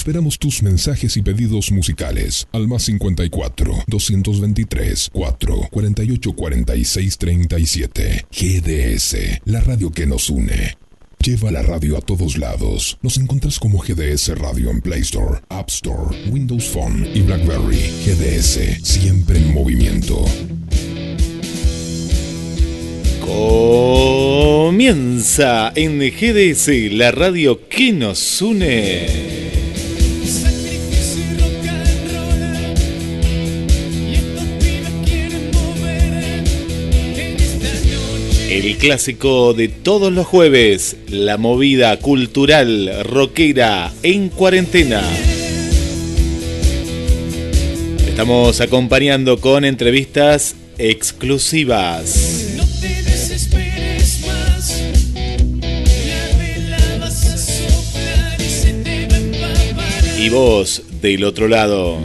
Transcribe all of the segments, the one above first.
Esperamos tus mensajes y pedidos musicales al más 54 223 4 48 46 37. GDS, la radio que nos une. Lleva la radio a todos lados. Nos encuentras como GDS Radio en Play Store, App Store, Windows Phone y BlackBerry. GDS, siempre en movimiento. Comienza en GDS, la radio que nos une. El clásico de todos los jueves, la movida cultural rockera en cuarentena. Estamos acompañando con entrevistas exclusivas. No te desesperes más La vela vas a soplar y se te va a empapar Y vos del otro lado.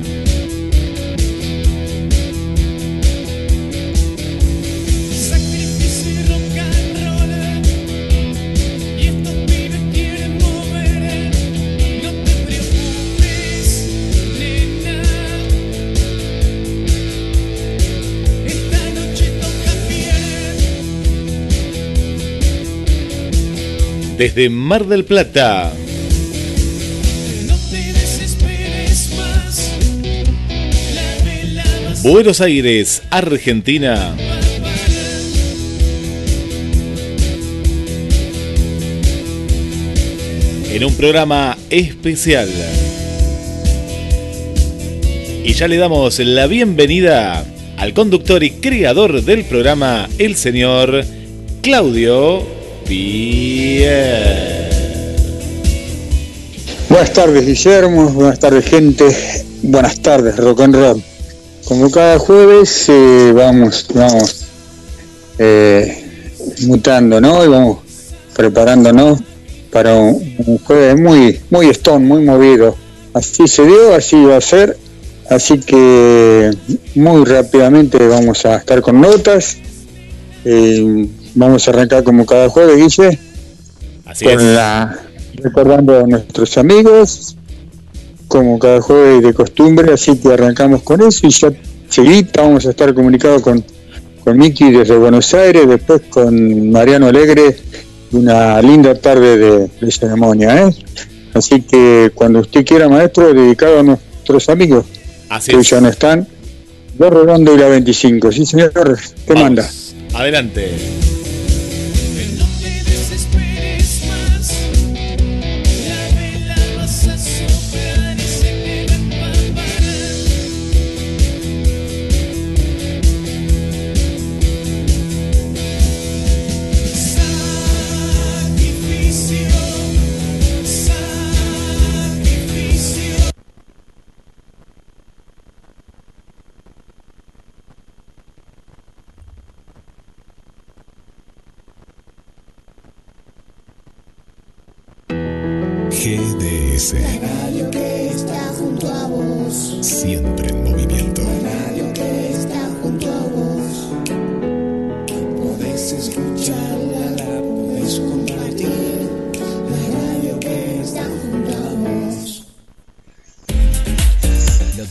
Desde Mar del Plata, Buenos Aires, Argentina. En un programa especial. Y ya le damos la bienvenida al conductor y creador del programa, el señor Claudio Pierre. Buenas tardes Guillermo, buenas tardes gente, buenas tardes rock and roll. Como cada jueves eh, vamos, vamos eh, mutando, ¿no? Y vamos preparándonos para un, un jueves muy, muy stone, muy movido. Así se dio, así va a ser. Así que muy rápidamente vamos a estar con notas. Eh, vamos a arrancar como cada jueves, Guille Así es. con la, recordando a nuestros amigos, como cada jueves de costumbre, así que arrancamos con eso y ya seguida vamos a estar comunicados con, con Miki desde Buenos Aires, después con Mariano Alegre, una linda tarde de, de ceremonia, ¿eh? Así que cuando usted quiera, maestro, dedicado a nuestros amigos Así que es. ya no están, dos redondo y la 25, sí señor, ¿qué Vamos. manda? Adelante.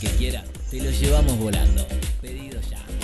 Que quiera, te lo llevamos volando. Pedido ya.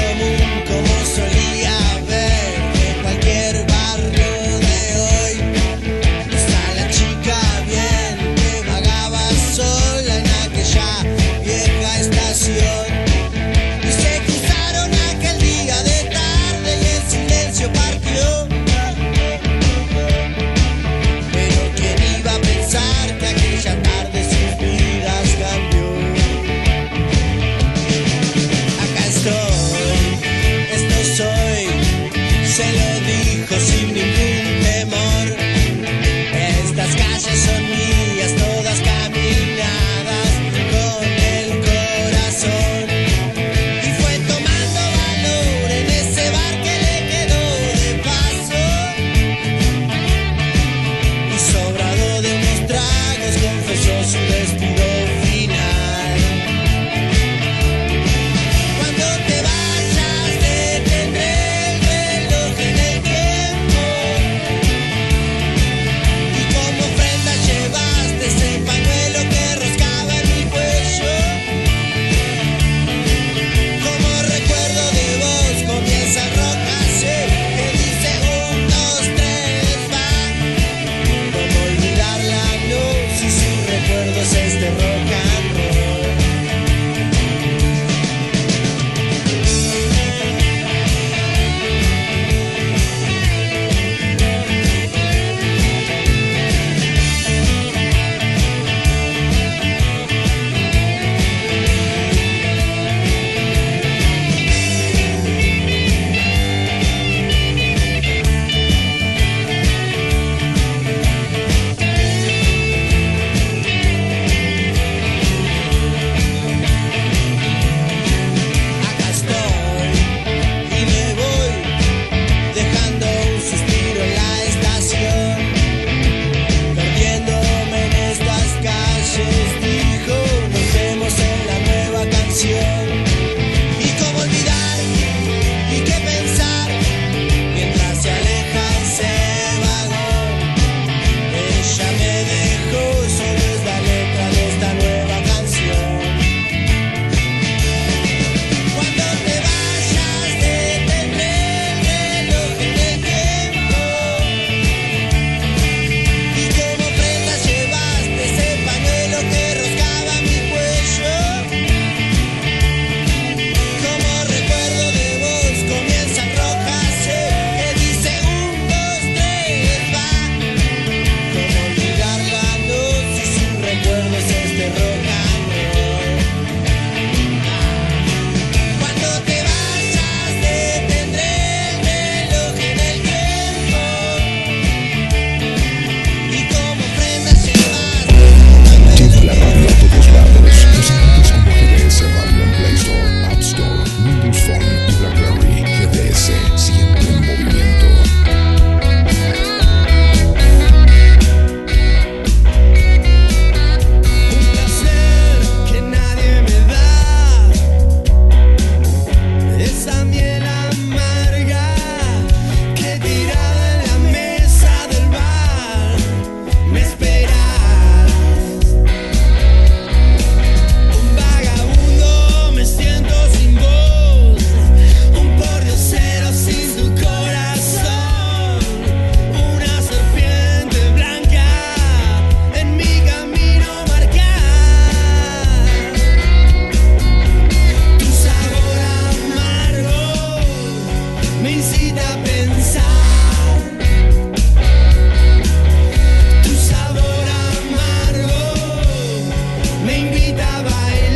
gritaba él. Eh.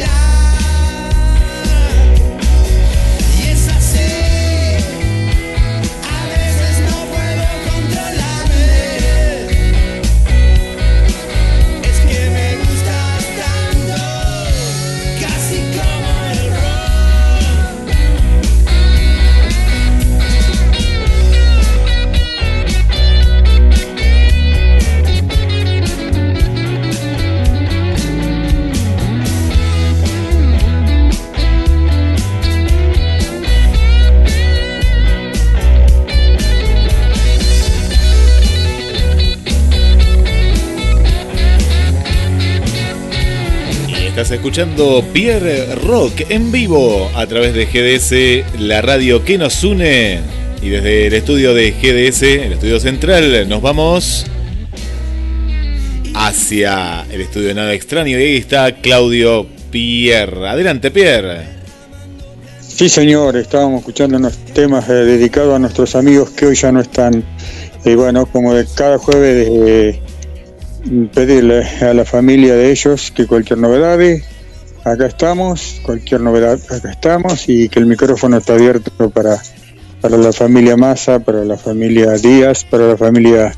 Escuchando Pierre Rock en vivo a través de GDS, la radio que nos une. Y desde el estudio de GDS, el estudio central, nos vamos hacia el estudio de Nada Extraño. Y ahí está Claudio Pierre. Adelante, Pierre. Sí, señor, estábamos escuchando unos temas eh, dedicados a nuestros amigos que hoy ya no están. Y bueno, como de cada jueves, eh, pedirle a la familia de ellos que cualquier novedad, acá estamos, cualquier novedad, acá estamos, y que el micrófono está abierto para, para la familia Massa, para la familia Díaz, para la familia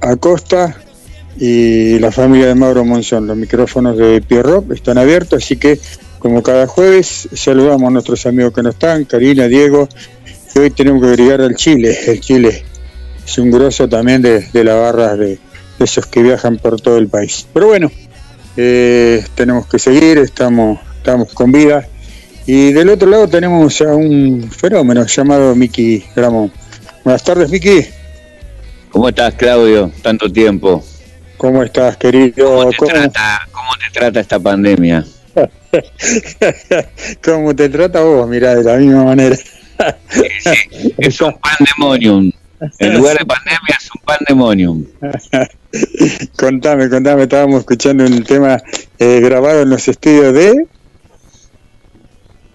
Acosta y la familia de Mauro Monzón. Los micrófonos de Pierrot están abiertos, así que como cada jueves saludamos a nuestros amigos que no están, Karina, Diego, y hoy tenemos que agregar al Chile. El Chile es un grosso también de, de la barra de esos que viajan por todo el país. Pero bueno, eh, tenemos que seguir, estamos, estamos con vida. Y del otro lado tenemos a un fenómeno llamado Miki Gramón. Buenas tardes, Miki. ¿Cómo estás, Claudio? Tanto tiempo. ¿Cómo estás, querido? ¿Cómo te, Trata, ¿Cómo te trata esta pandemia? ¿Cómo te trata vos? Mirá, de la misma manera. Sí, sí, es un pandemonium. En lugar de pandemia es un pandemonium. contame, contame, estábamos escuchando un tema eh, grabado en los estudios de...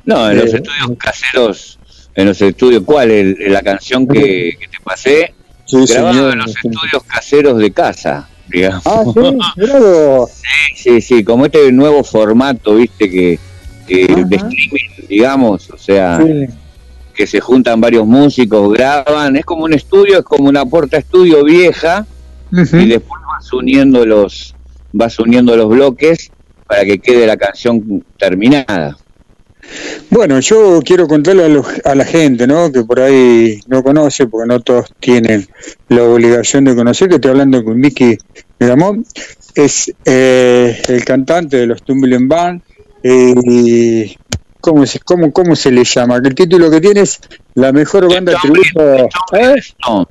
No, en los estudios caseros, en los estudios, ¿cuál? El- la canción que, que te pasé, Sí, grabado señor. en los estudios caseros de casa, digamos. Ah, sí, vos. Sí, sí, como este nuevo formato, viste, que, de streaming, digamos, o sea, Sí. Que se juntan varios músicos, graban, es como un estudio, es como una puerta estudio vieja, y después vas uniendo los, vas uniendo los bloques para que quede la canción terminada. Bueno, yo quiero contarle a, los- a la gente, ¿no? Que por ahí no conoce, porque no todos tienen la obligación de conocer, que estoy hablando con Miki Miramón, es eh, el cantante de los Tumbling Band, eh, y ¿cómo se, cómo, ¿cómo se le llama? Que el título que tiene es la mejor banda tributo... ¿Eh? Stones,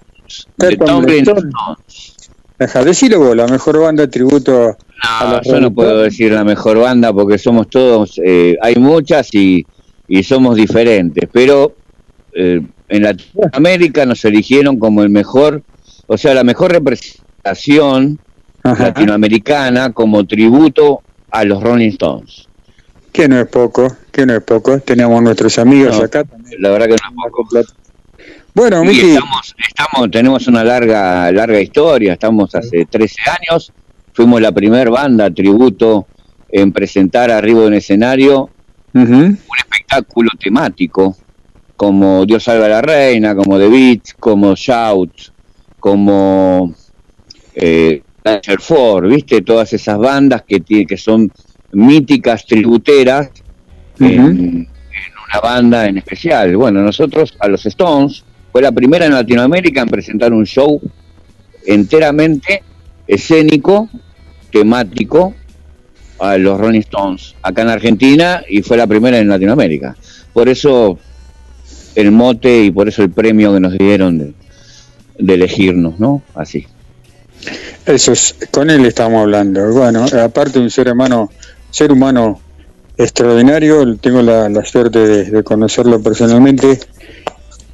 ¿Qué The Stones. Deja, decilo vos, la mejor banda tributo... No, yo no puedo decir la mejor banda porque somos todos, eh, hay muchas y, y somos diferentes, pero eh, en Latinoamérica nos eligieron como el mejor, o sea, la mejor representación Ajá. latinoamericana como tributo a los Rolling Stones. Que no es poco, que no es poco. Tenemos nuestros amigos No. acá también. La verdad que no es poco. Bueno, Miki, estamos, estamos, tenemos una larga, larga historia, estamos hace 13 años, fuimos la primer banda tributo en presentar arriba de un escenario un espectáculo temático, como Dios salva a la reina, como The Beats, como Shout, como eh, Four, ¿viste? Todas esas bandas que, que son míticas tributeras en, una banda en especial. Bueno, nosotros a los Stones fue la primera en Latinoamérica en presentar un show enteramente escénico, temático, a los Rolling Stones acá en Argentina y fue la primera en Latinoamérica. Por eso el mote y por eso el premio que nos dieron de, de elegirnos, ¿no? Así. Eso es, con él estamos hablando. Bueno, aparte un ser humano, ser humano extraordinario, tengo la, la suerte de, de conocerlo personalmente.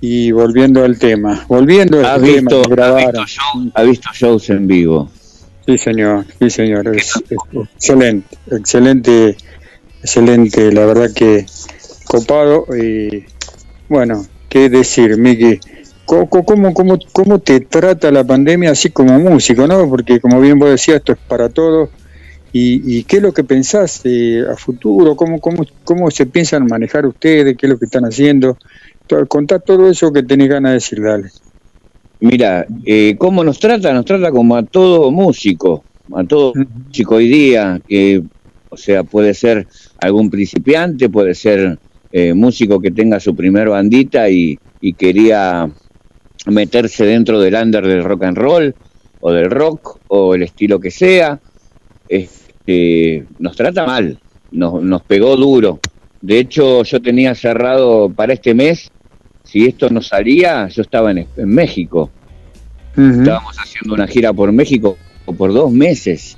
Y volviendo al tema, volviendo ¿Has al tema visto, grabaron. visto show- has visto shows en vivo? Sí, señor, sí, señor. Es, es excelente, excelente, excelente. La verdad que copado. Y bueno, qué decir, Miki. ¿Cómo, cómo, cómo, cómo te trata la pandemia así como músico, no? Porque como bien vos decías, esto es para todos. ¿Y, y qué es lo que pensás eh, a futuro? ¿Cómo, cómo, ¿Cómo se piensan manejar ustedes? ¿Qué es lo que están haciendo? Contá todo eso que tenés ganas de decir, dale. Mira, eh, ¿cómo nos trata? Nos trata como a todo músico, a todo músico hoy día, que, o sea, puede ser algún principiante, puede ser eh, músico que tenga su primer bandita y, y quería meterse dentro del under del rock and roll, o del rock, o el estilo que sea. Este, nos trata mal, nos, nos pegó duro. De hecho, yo tenía cerrado para este mes, si esto no salía, yo estaba en, en México. Estábamos haciendo una gira por México por dos meses.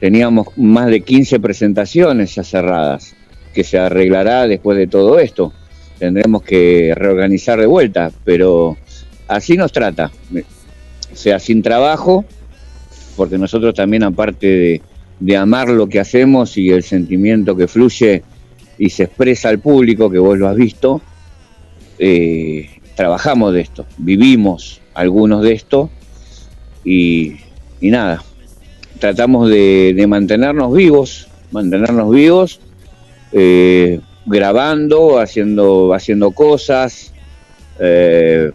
teníamos más de 15 presentaciones ya cerradas, que se arreglará después de todo esto. Tendremos que reorganizar de vuelta, pero así nos trata. O sea, sin trabajo, porque nosotros también aparte de, de amar lo que hacemos y el sentimiento que fluye y se expresa al público, que vos lo has visto, eh, trabajamos de esto, vivimos algunos de esto y, nada, tratamos de, de mantenernos vivos, mantenernos vivos, eh, grabando, haciendo, haciendo cosas, eh,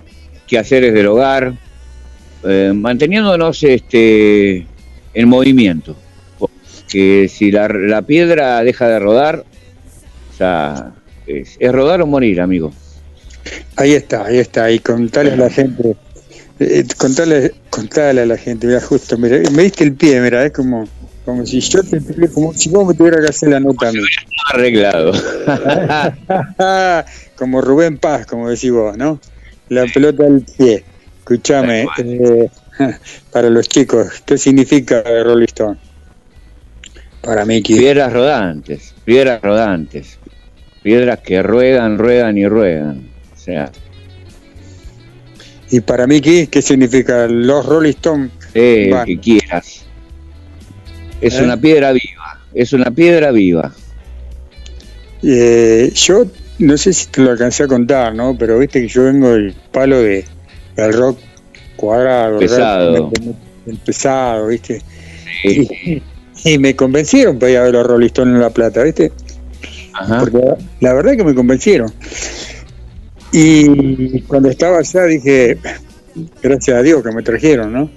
quehaceres del hogar, eh, manteniéndonos este, en movimiento. Que si la, la piedra deja de rodar, o sea, es, es rodar o morir, amigo. Ahí está, ahí está, y contarle a la gente, eh, contarle, contarle a la gente, mira, justo, mira, me diste el pie, mira, es como, como si yo te, como si vos me tuviera que hacer la nota a mí. Arreglado. como Rubén Paz, como decís vos, ¿no? La pelota al pie. Escúchame, eh, para los chicos, ¿qué significa Rolling Stone? Para mí, Piedras rodantes, piedras rodantes, piedras que ruedan, ruedan y ruedan. O sea, y para mí, ¿qué, significa los Rolling Stone? eh, Bueno. que quieras. Es ¿Eh? una piedra viva, es una piedra viva. Eh, yo no sé si te lo alcancé a contar, ¿no? Pero viste que yo vengo del palo de, del rock cuadrado, Pesado. el pesado, ¿viste? Sí. Y, me convencieron para ir a ver los Rolling Stones en La Plata, ¿viste? Ajá. Porque la verdad que me convencieron. Y cuando estaba allá dije, gracias a Dios que me trajeron, ¿no?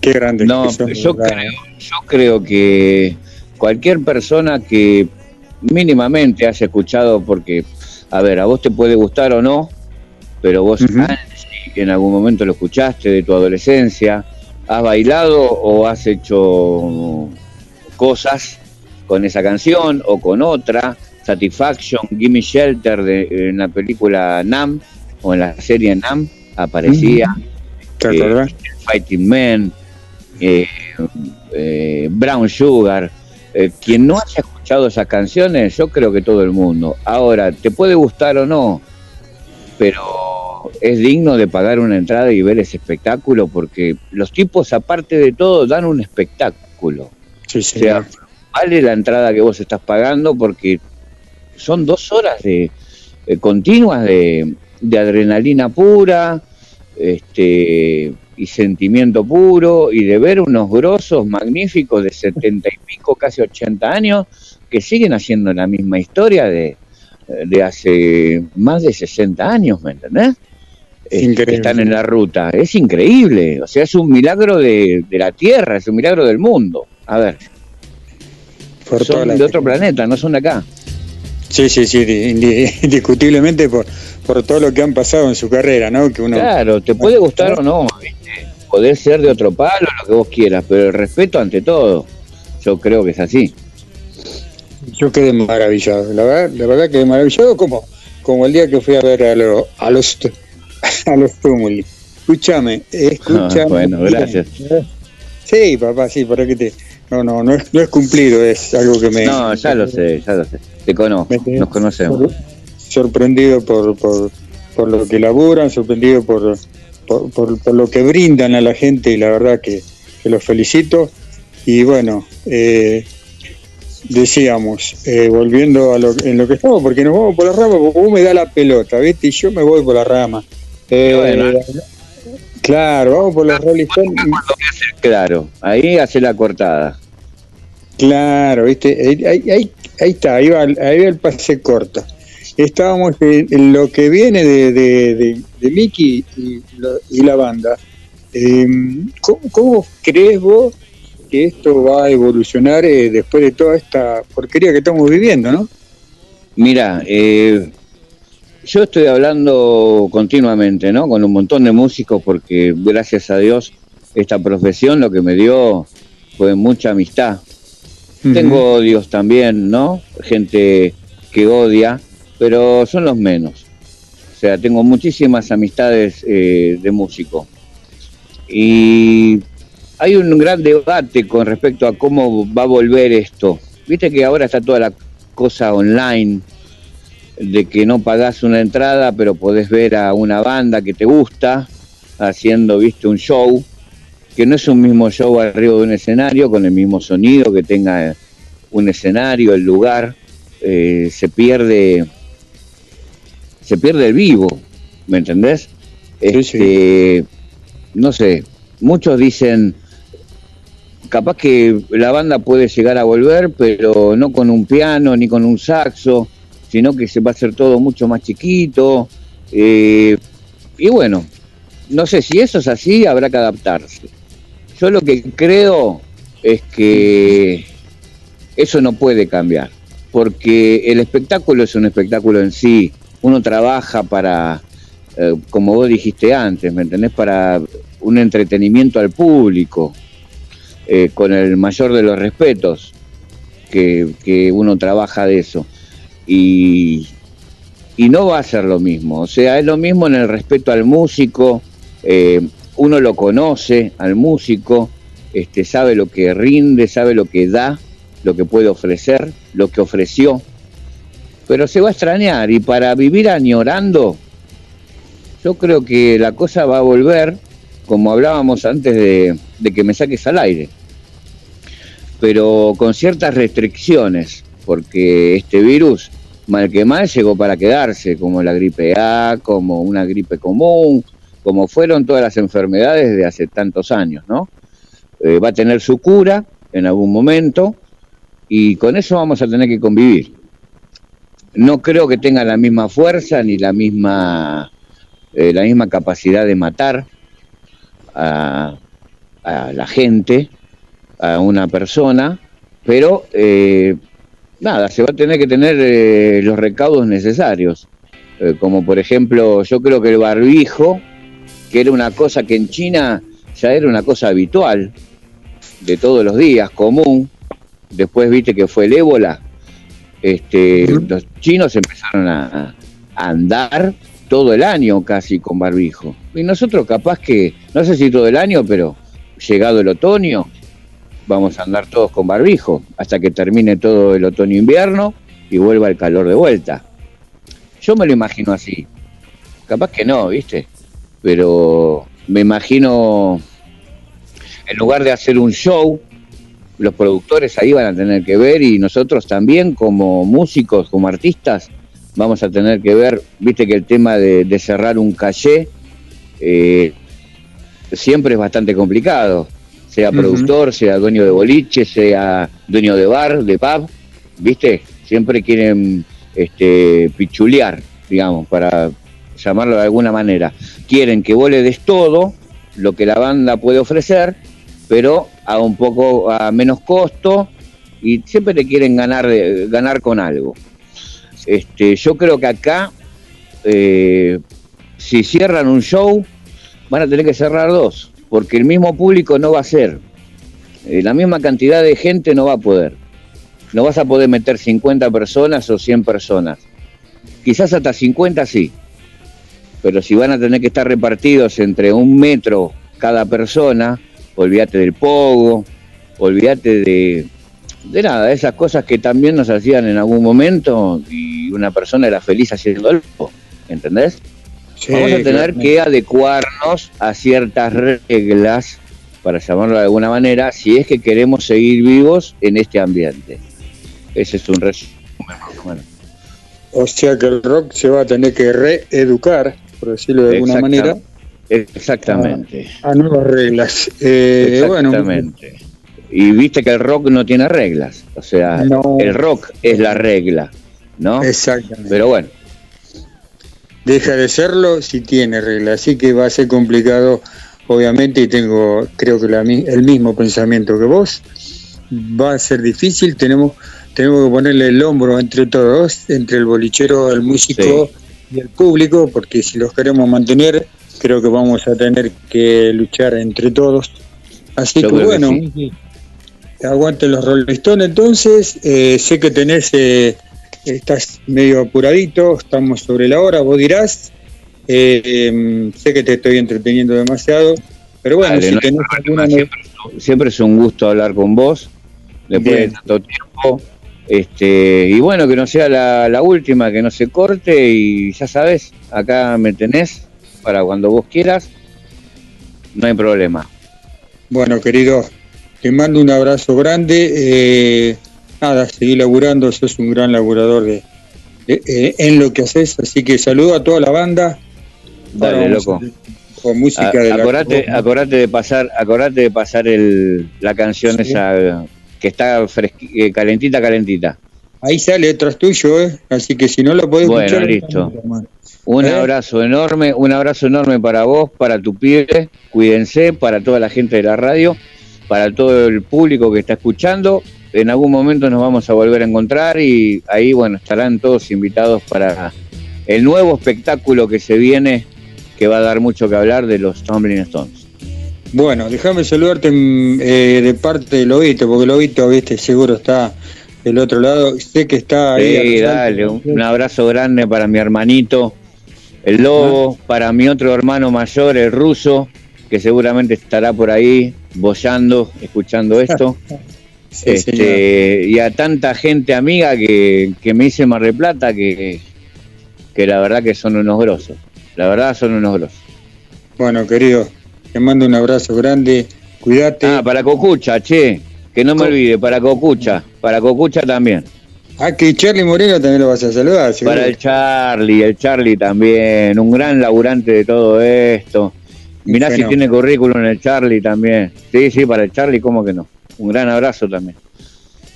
Qué grande. No, yo creo, yo creo que cualquier persona que mínimamente haya escuchado, porque, a ver, a vos te puede gustar o no, pero vos en algún momento lo escuchaste de tu adolescencia, has bailado o has hecho cosas con esa canción o con otra, Satisfaction, Gimme Shelter de, en la película Nam o en la serie Nam aparecía. ¿Te eh, acordás? Fighting Men, eh, eh, Brown Sugar. eh, quien no haya escuchado esas canciones, yo creo que todo el mundo. Ahora, te puede gustar o no, pero es digno de pagar una entrada y ver ese espectáculo porque los tipos, aparte de todo, dan un espectáculo. Sí, O sea, vale la entrada que vos estás pagando porque son dos horas de eh, continuas de, de adrenalina pura este y sentimiento puro y de ver unos grosos magníficos de setenta y pico, casi 80 años, que siguen haciendo la misma historia de, de hace más de 60 años, ¿me entendés? Este, que están en la ruta. Es increíble, o sea, es un milagro de, de la Tierra, es un milagro del mundo. A ver, por son de otro planeta, no son de acá. Sí, sí, sí, di- indi- indiscutiblemente por, por todo lo que han pasado en su carrera, ¿no? Que uno, Claro, te puede gustar o no, ¿viste? Poder ser de otro palo, lo que vos quieras, pero el respeto ante todo. Yo creo que es así. yo quedé maravillado, la verdad, la verdad quedé maravillado como, como el día que fui a ver a, lo- a los a los Tumuli. Escúchame, escúchame. Ah, bueno, gracias. Sí, papá, sí, para que te. No, no, no es, no es cumplido, es algo que me. No, ya lo sé, ya lo sé. Te conozco, nos conocemos. sor- Sorprendido por, por, por lo que laburan, sorprendido por, por, por- por lo que brindan a la gente y la verdad que, que los felicito. Y bueno, eh, decíamos, eh, volviendo a lo, en lo que estamos, porque nos vamos por la rama, porque vos me da la pelota, ¿viste? Y yo me voy por la rama. Eh, Bueno. Claro, vamos por los Rolling Stones. Claro, ahí hace la cortada. Claro, ¿viste? Ahí, ahí, está, ahí va, ahí va el pase corto. Estábamos en, lo que viene de, de, de, de Mickey y, la banda. Eh, ¿cómo, cómo crees vos que esto va a evolucionar eh, después de toda esta porquería que estamos viviendo, no? Mira, eh, yo estoy hablando continuamente, ¿no? Con un montón de músicos porque gracias a Dios esta profesión lo que me dio fue mucha amistad. Tengo odios también, ¿no? Gente que odia, pero son los menos. O sea, tengo muchísimas amistades eh, de músicos. Y hay un gran debate con respecto a cómo va a volver esto. Viste que ahora está toda la cosa online, de que no pagás una entrada, pero podés ver a una banda que te gusta haciendo, viste, un show, que no es un mismo show arriba de un escenario, con el mismo sonido, que tenga un escenario, el lugar, eh, se pierde, se pierde el vivo, ¿me entendés? Este, no sé, muchos dicen, capaz que la banda puede llegar a volver, pero no con un piano ni con un saxo, sino que se va a hacer todo mucho más chiquito. eh, y bueno, no sé si eso es así, habrá que adaptarse. Yo lo que creo es que eso no puede cambiar, porque el espectáculo es un espectáculo en sí. Uno trabaja para, eh, como vos dijiste antes, ¿me entendés? Para un entretenimiento al público, eh, con el mayor de los respetos que, que uno trabaja de eso. Y, y no va a ser lo mismo. O sea, es lo mismo en el respeto al músico, eh, uno lo conoce al músico, este, sabe lo que rinde, sabe lo que da, lo que puede ofrecer, lo que ofreció, pero se va a extrañar y para vivir añorando, yo creo que la cosa va a volver, como hablábamos antes de, de que me saques al aire, pero con ciertas restricciones, porque este virus, mal que mal, llegó para quedarse, como la gripe A, como una gripe común, como fueron todas las enfermedades de hace tantos años, ¿no? Eh, va a tener su cura en algún momento y con eso vamos a tener que convivir. No creo que tenga la misma fuerza ni la misma, eh, la misma capacidad de matar a, a la gente, a una persona, pero eh, nada, se va a tener que tener eh, los recaudos necesarios. Eh, como por ejemplo, yo creo que el barbijo, que era una cosa que en China ya era una cosa habitual, de todos los días, común. Después viste que fue el ébola. Este, Los chinos empezaron a, a andar todo el año casi con barbijo. Y nosotros capaz que, no sé si todo el año, pero llegado el otoño, vamos a andar todos con barbijo hasta que termine todo el otoño-invierno y vuelva el calor de vuelta. Yo me lo imagino así. Capaz que no, ¿viste? Pero me imagino, en lugar de hacer un show, los productores ahí van a tener que ver y nosotros también como músicos, como artistas, vamos a tener que ver, viste que el tema de, cerrar un calle eh, siempre es bastante complicado, sea productor, sea dueño de boliche, sea dueño de bar, de pub, viste, siempre quieren este, pichulear, digamos, para llamarlo de alguna manera. Quieren que vos le des todo lo que la banda puede ofrecer, pero a un poco a menos costo y siempre te quieren ganar ganar con algo. Este, yo creo que acá eh, si cierran un show van a tener que cerrar dos, porque el mismo público no va a ser. Eh, la misma cantidad de gente no va a poder. No vas a poder meter 50 personas o 100 personas. Quizás hasta 50 sí. Pero si van a tener que estar repartidos entre un metro cada persona, olvídate del pogo, olvídate de, de nada, esas cosas que también nos hacían en algún momento y una persona era feliz haciéndolo, ¿entendés? Sí, Vamos a tener que adecuarnos a ciertas reglas, para llamarlo de alguna manera, si es que queremos seguir vivos en este ambiente. Ese es un resumen. Bueno, O sea que el rock se va a tener que reeducar, por decirlo de alguna manera, Exactamente. a nuevas reglas. Eh, bueno, Exactamente. Y viste que el rock no tiene reglas. O sea, No. el rock es la regla, ¿no? exactamente. Pero bueno, Deja de serlo si tiene reglas, así que va a ser complicado, obviamente, y tengo, creo que la el mismo pensamiento que vos. Va a ser difícil, tenemos, tenemos que ponerle el hombro entre todos, entre el bolichero, el músico y el público, porque si los queremos mantener, creo que vamos a tener que luchar entre todos. Así Yo que creo que bueno, sí. aguante los Rolling Stones entonces, eh, sé que tenés, eh, estás medio apuradito, estamos sobre la hora, vos dirás, Eh, em, sé que te estoy entreteniendo demasiado, pero bueno, dale, si no tenés alguna, siempre siempre es un gusto hablar con vos después Bien. de tanto tiempo. Este, y bueno, que no sea la, la última, que no se corte y ya sabes, acá me tenés para cuando vos quieras, no hay problema. Bueno, querido, te mando un abrazo grande. eh, nada, seguí laburando, sos un gran laburador de, de- eh, en lo que haces, así que saludo a toda la banda. Dale, loco. a- Con música A- de la acordate, acordate de pasar, acordate de pasar el, la canción Sí. esa que está fresqui- eh, calentita, calentita. Ahí sale detrás tuyo, ¿eh? Así que si no lo podés Bueno, escuchar... listo. Un ¿Eh? abrazo enorme, un abrazo enorme para vos, para tu pibe, cuídense, para toda la gente de la radio, para todo el público que está escuchando. En algún momento nos vamos a volver a encontrar y ahí, bueno, estarán todos invitados para el nuevo espectáculo que se viene, que va a dar mucho que hablar de los Tumbling Stones. Bueno, déjame saludarte mm, eh, de parte del Lobito, porque Lobito, viste, seguro está del otro lado. Sé que está ahí. Sí, dale, un, un abrazo grande para mi hermanito, el lobo, para mi otro hermano mayor, el ruso, que seguramente estará por ahí bollando, escuchando esto. Sí, este, y a tanta gente amiga que, que me hice Mar del Plata que, que la verdad que son unos grosos. La verdad son unos grosos. Bueno, querido, te mando un abrazo grande. Cuídate. Ah, para Cocucha, che, que no me Co- olvide, para Cocucha, para Cocucha también. Ah, que Charlie Moreno también lo vas a saludar, seguro. Para el Charlie, el Charlie también, un gran laburante de todo esto. Mirá si tiene currículum el Charlie también. Sí, sí, para el Charlie, ¿cómo que no? Un gran abrazo también.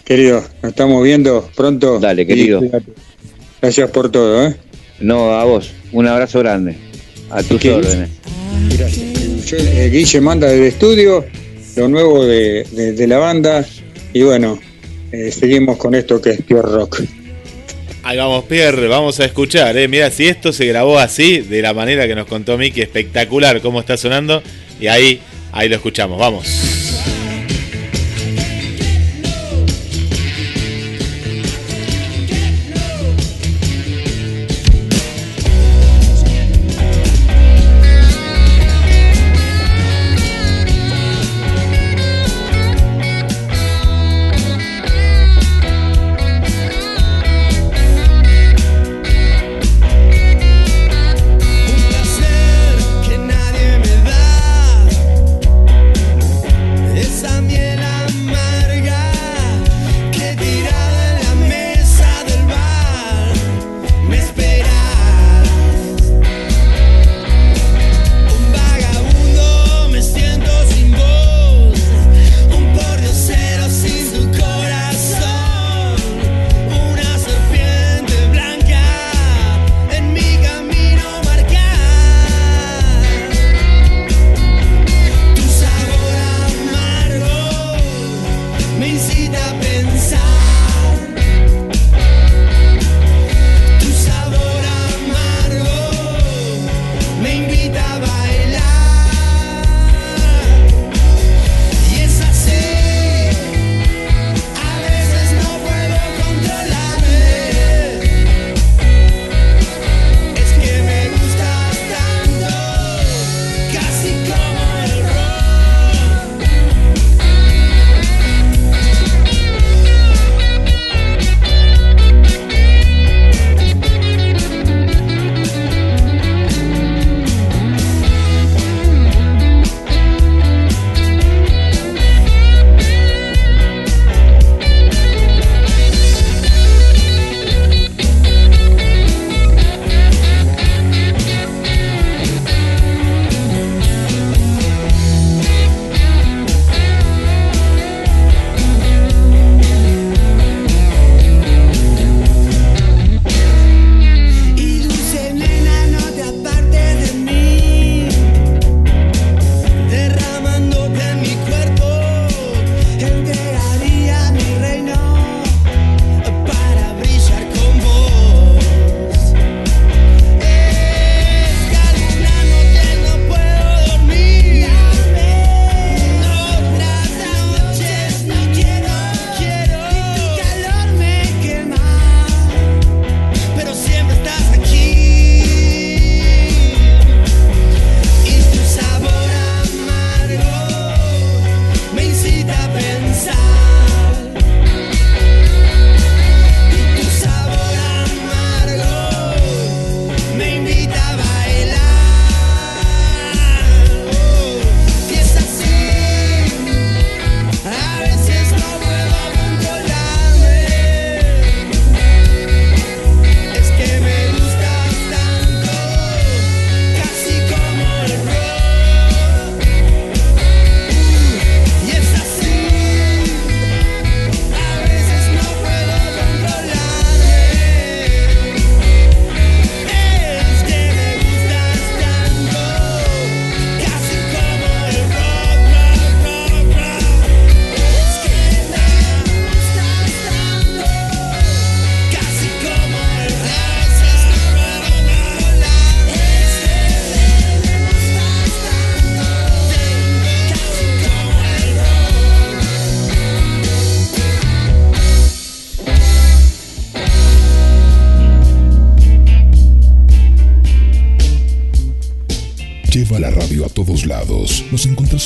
Querido, nos estamos viendo pronto. Dale, querido. Gracias por todo, ¿eh? No, a vos, un abrazo grande. A tus ¿Qué? órdenes. Gracias. Yo, eh, Guille manda del estudio lo nuevo de, de- de la banda y bueno, eh, seguimos con esto que es Pure Rock. Ahí vamos, Pierre, vamos a escuchar. Eh. Mira, si esto se grabó así, de la manera que nos contó Miki, espectacular cómo está sonando. Y ahí, ahí lo escuchamos, vamos.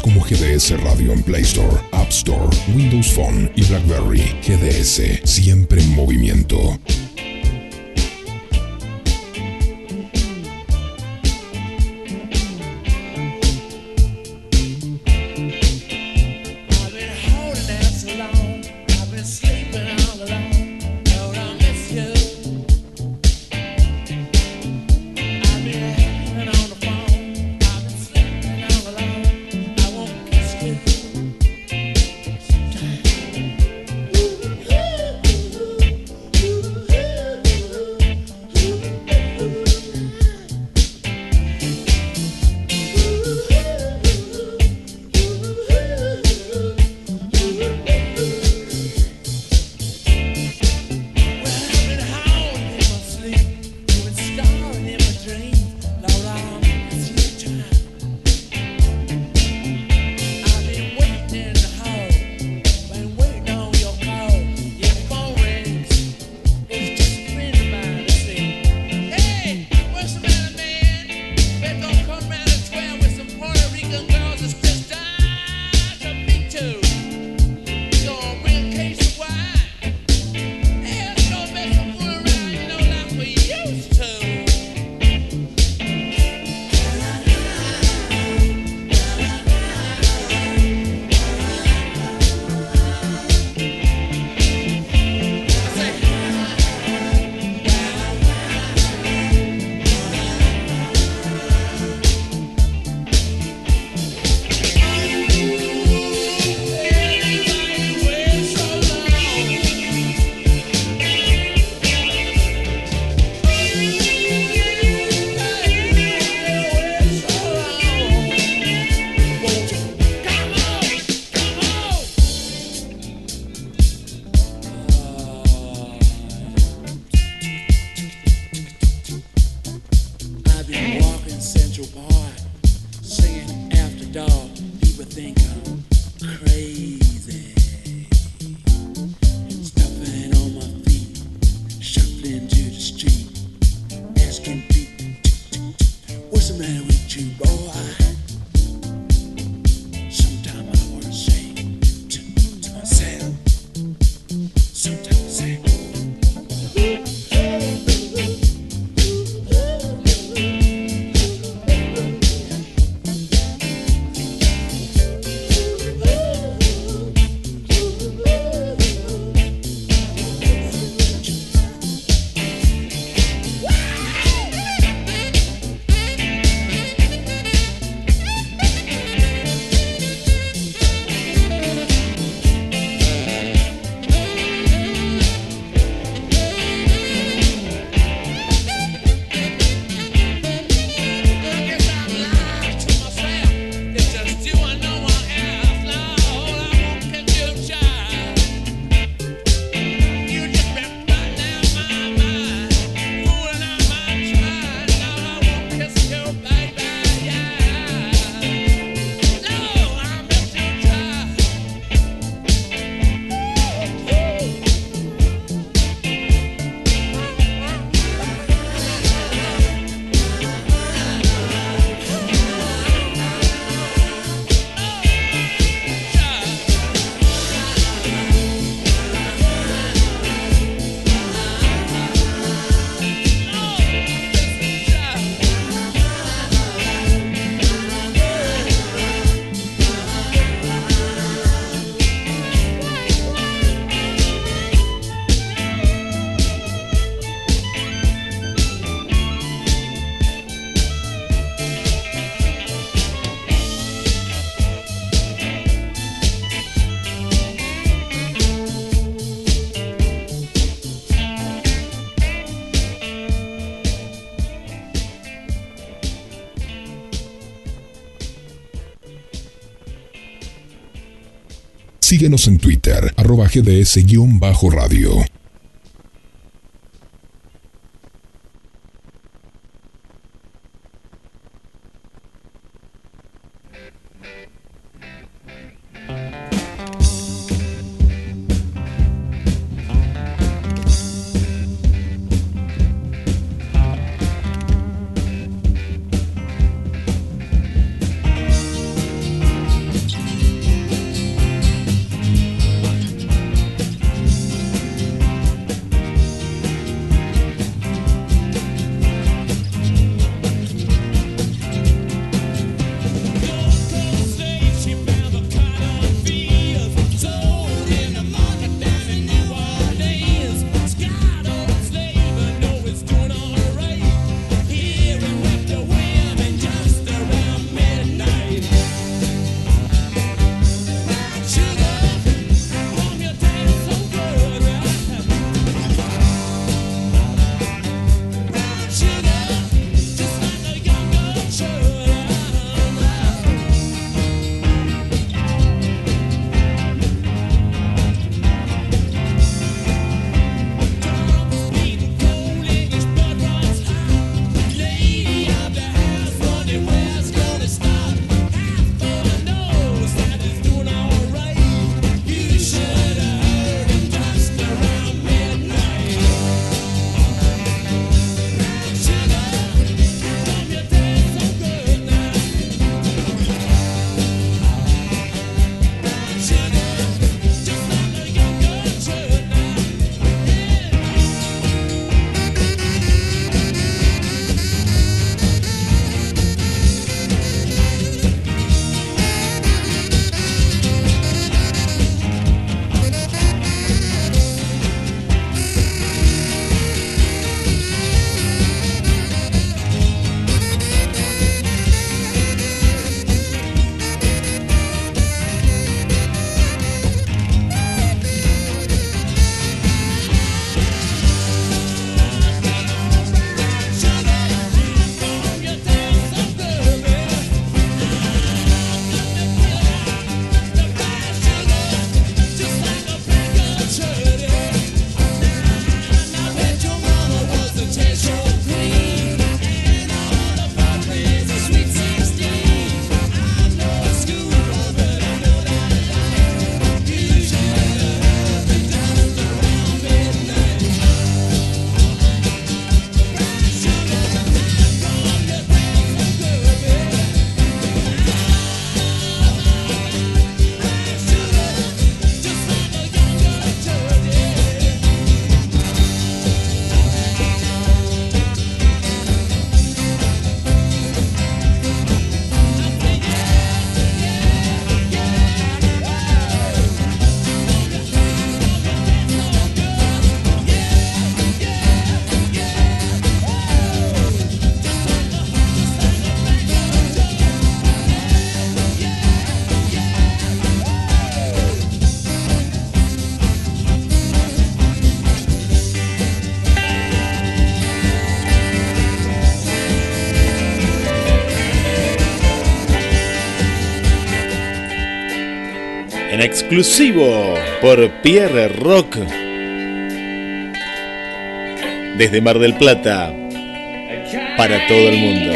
como GDS Radio en Play Store, App Store, Windows Phone y BlackBerry. GDS, siempre en movimiento. Síguenos en Twitter, arroba GDS-radio. Exclusivo por Pierre Rock. Desde Mar del Plata. Para todo el mundo.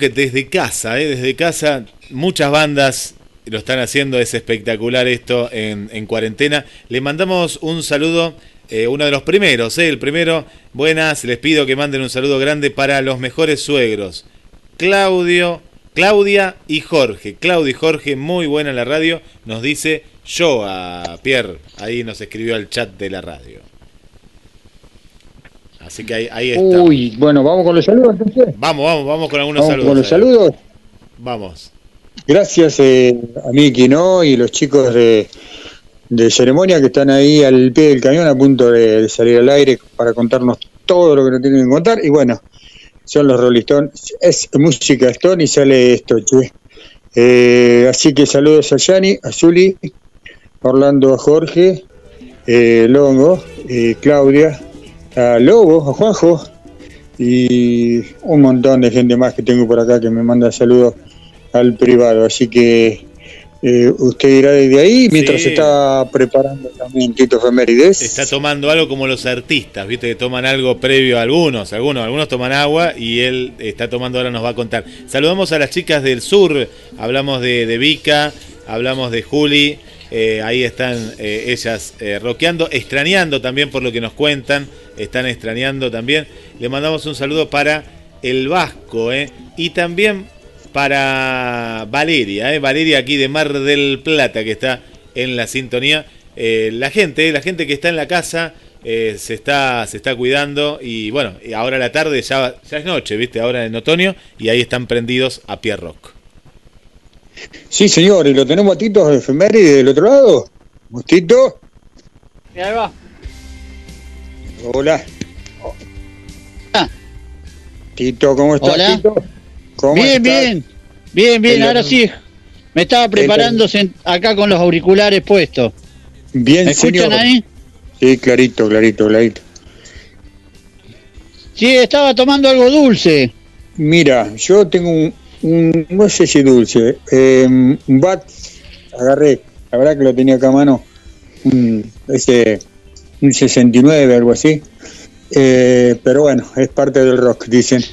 Rocket desde casa, ¿eh? desde casa. Muchas bandas lo están haciendo. Es espectacular esto en, en cuarentena. Le mandamos un saludo, eh, uno de los primeros, ¿eh? el primero. Buenas, les pido que manden un saludo grande para los mejores suegros. Claudio, Claudia y Jorge. Claudia y Jorge, muy buena la radio. Nos dice yo a Pierre. Ahí nos escribió al chat de la radio. Así que ahí, ahí está. Uy, bueno, vamos con los saludos entonces. Vamos, vamos, vamos con algunos Vamos saludos. con los saludos. Vamos. Gracias eh, a Miki, ¿no? Y los chicos de, de ceremonia que están ahí al pie del cañón a punto de, de salir al aire para contarnos todo lo que nos tienen que contar. Y bueno, son los Rolling Stones. Es música Stone y sale esto, che. Eh, así que saludos a Yani, a Zuli, Orlando, a Jorge, eh, Longo, eh, Claudia, a Lobo, a Juanjo y un montón de gente más que tengo por acá que me manda saludos al privado. Así que eh, usted irá desde ahí mientras Sí. está preparando también Tito Femérides. Está tomando algo como los artistas, viste que toman algo previo a algunos, algunos, algunos toman agua y él está tomando ahora nos va a contar. Saludamos a las chicas del sur, hablamos de, de Vika, hablamos de Juli, eh, ahí están eh, ellas rockeando, extrañando también por lo que nos cuentan, están extrañando también. Le mandamos un saludo para el Vasco, eh, y también para Valeria, eh, Valeria aquí de Mar del Plata que está en la sintonía. Eh, la gente, la gente que está en la casa eh, se está se está cuidando y bueno, ahora a la tarde ya, ya es noche, ¿viste? Ahora en otoño y ahí están prendidos a pie rock. Sí, señor, y lo tenemos a Tito del otro lado. Tito, Y ahí va. Hola. Ah. Tito, ¿cómo estás, Hola. Tito? ¿Cómo Bien, estás? bien. Bien, bien, ahora sí. Me estaba preparando acá con los auriculares puestos. Bien, ¿Me escuchan señor. ahí? Sí, clarito, clarito, clarito. Sí, estaba tomando algo dulce. Mira, yo tengo un, un- no sé si dulce, eh, un bat, agarré, la verdad que lo tenía acá a mano, un, ese, un 69, algo así, Eh, pero bueno, es parte del rock, dicen.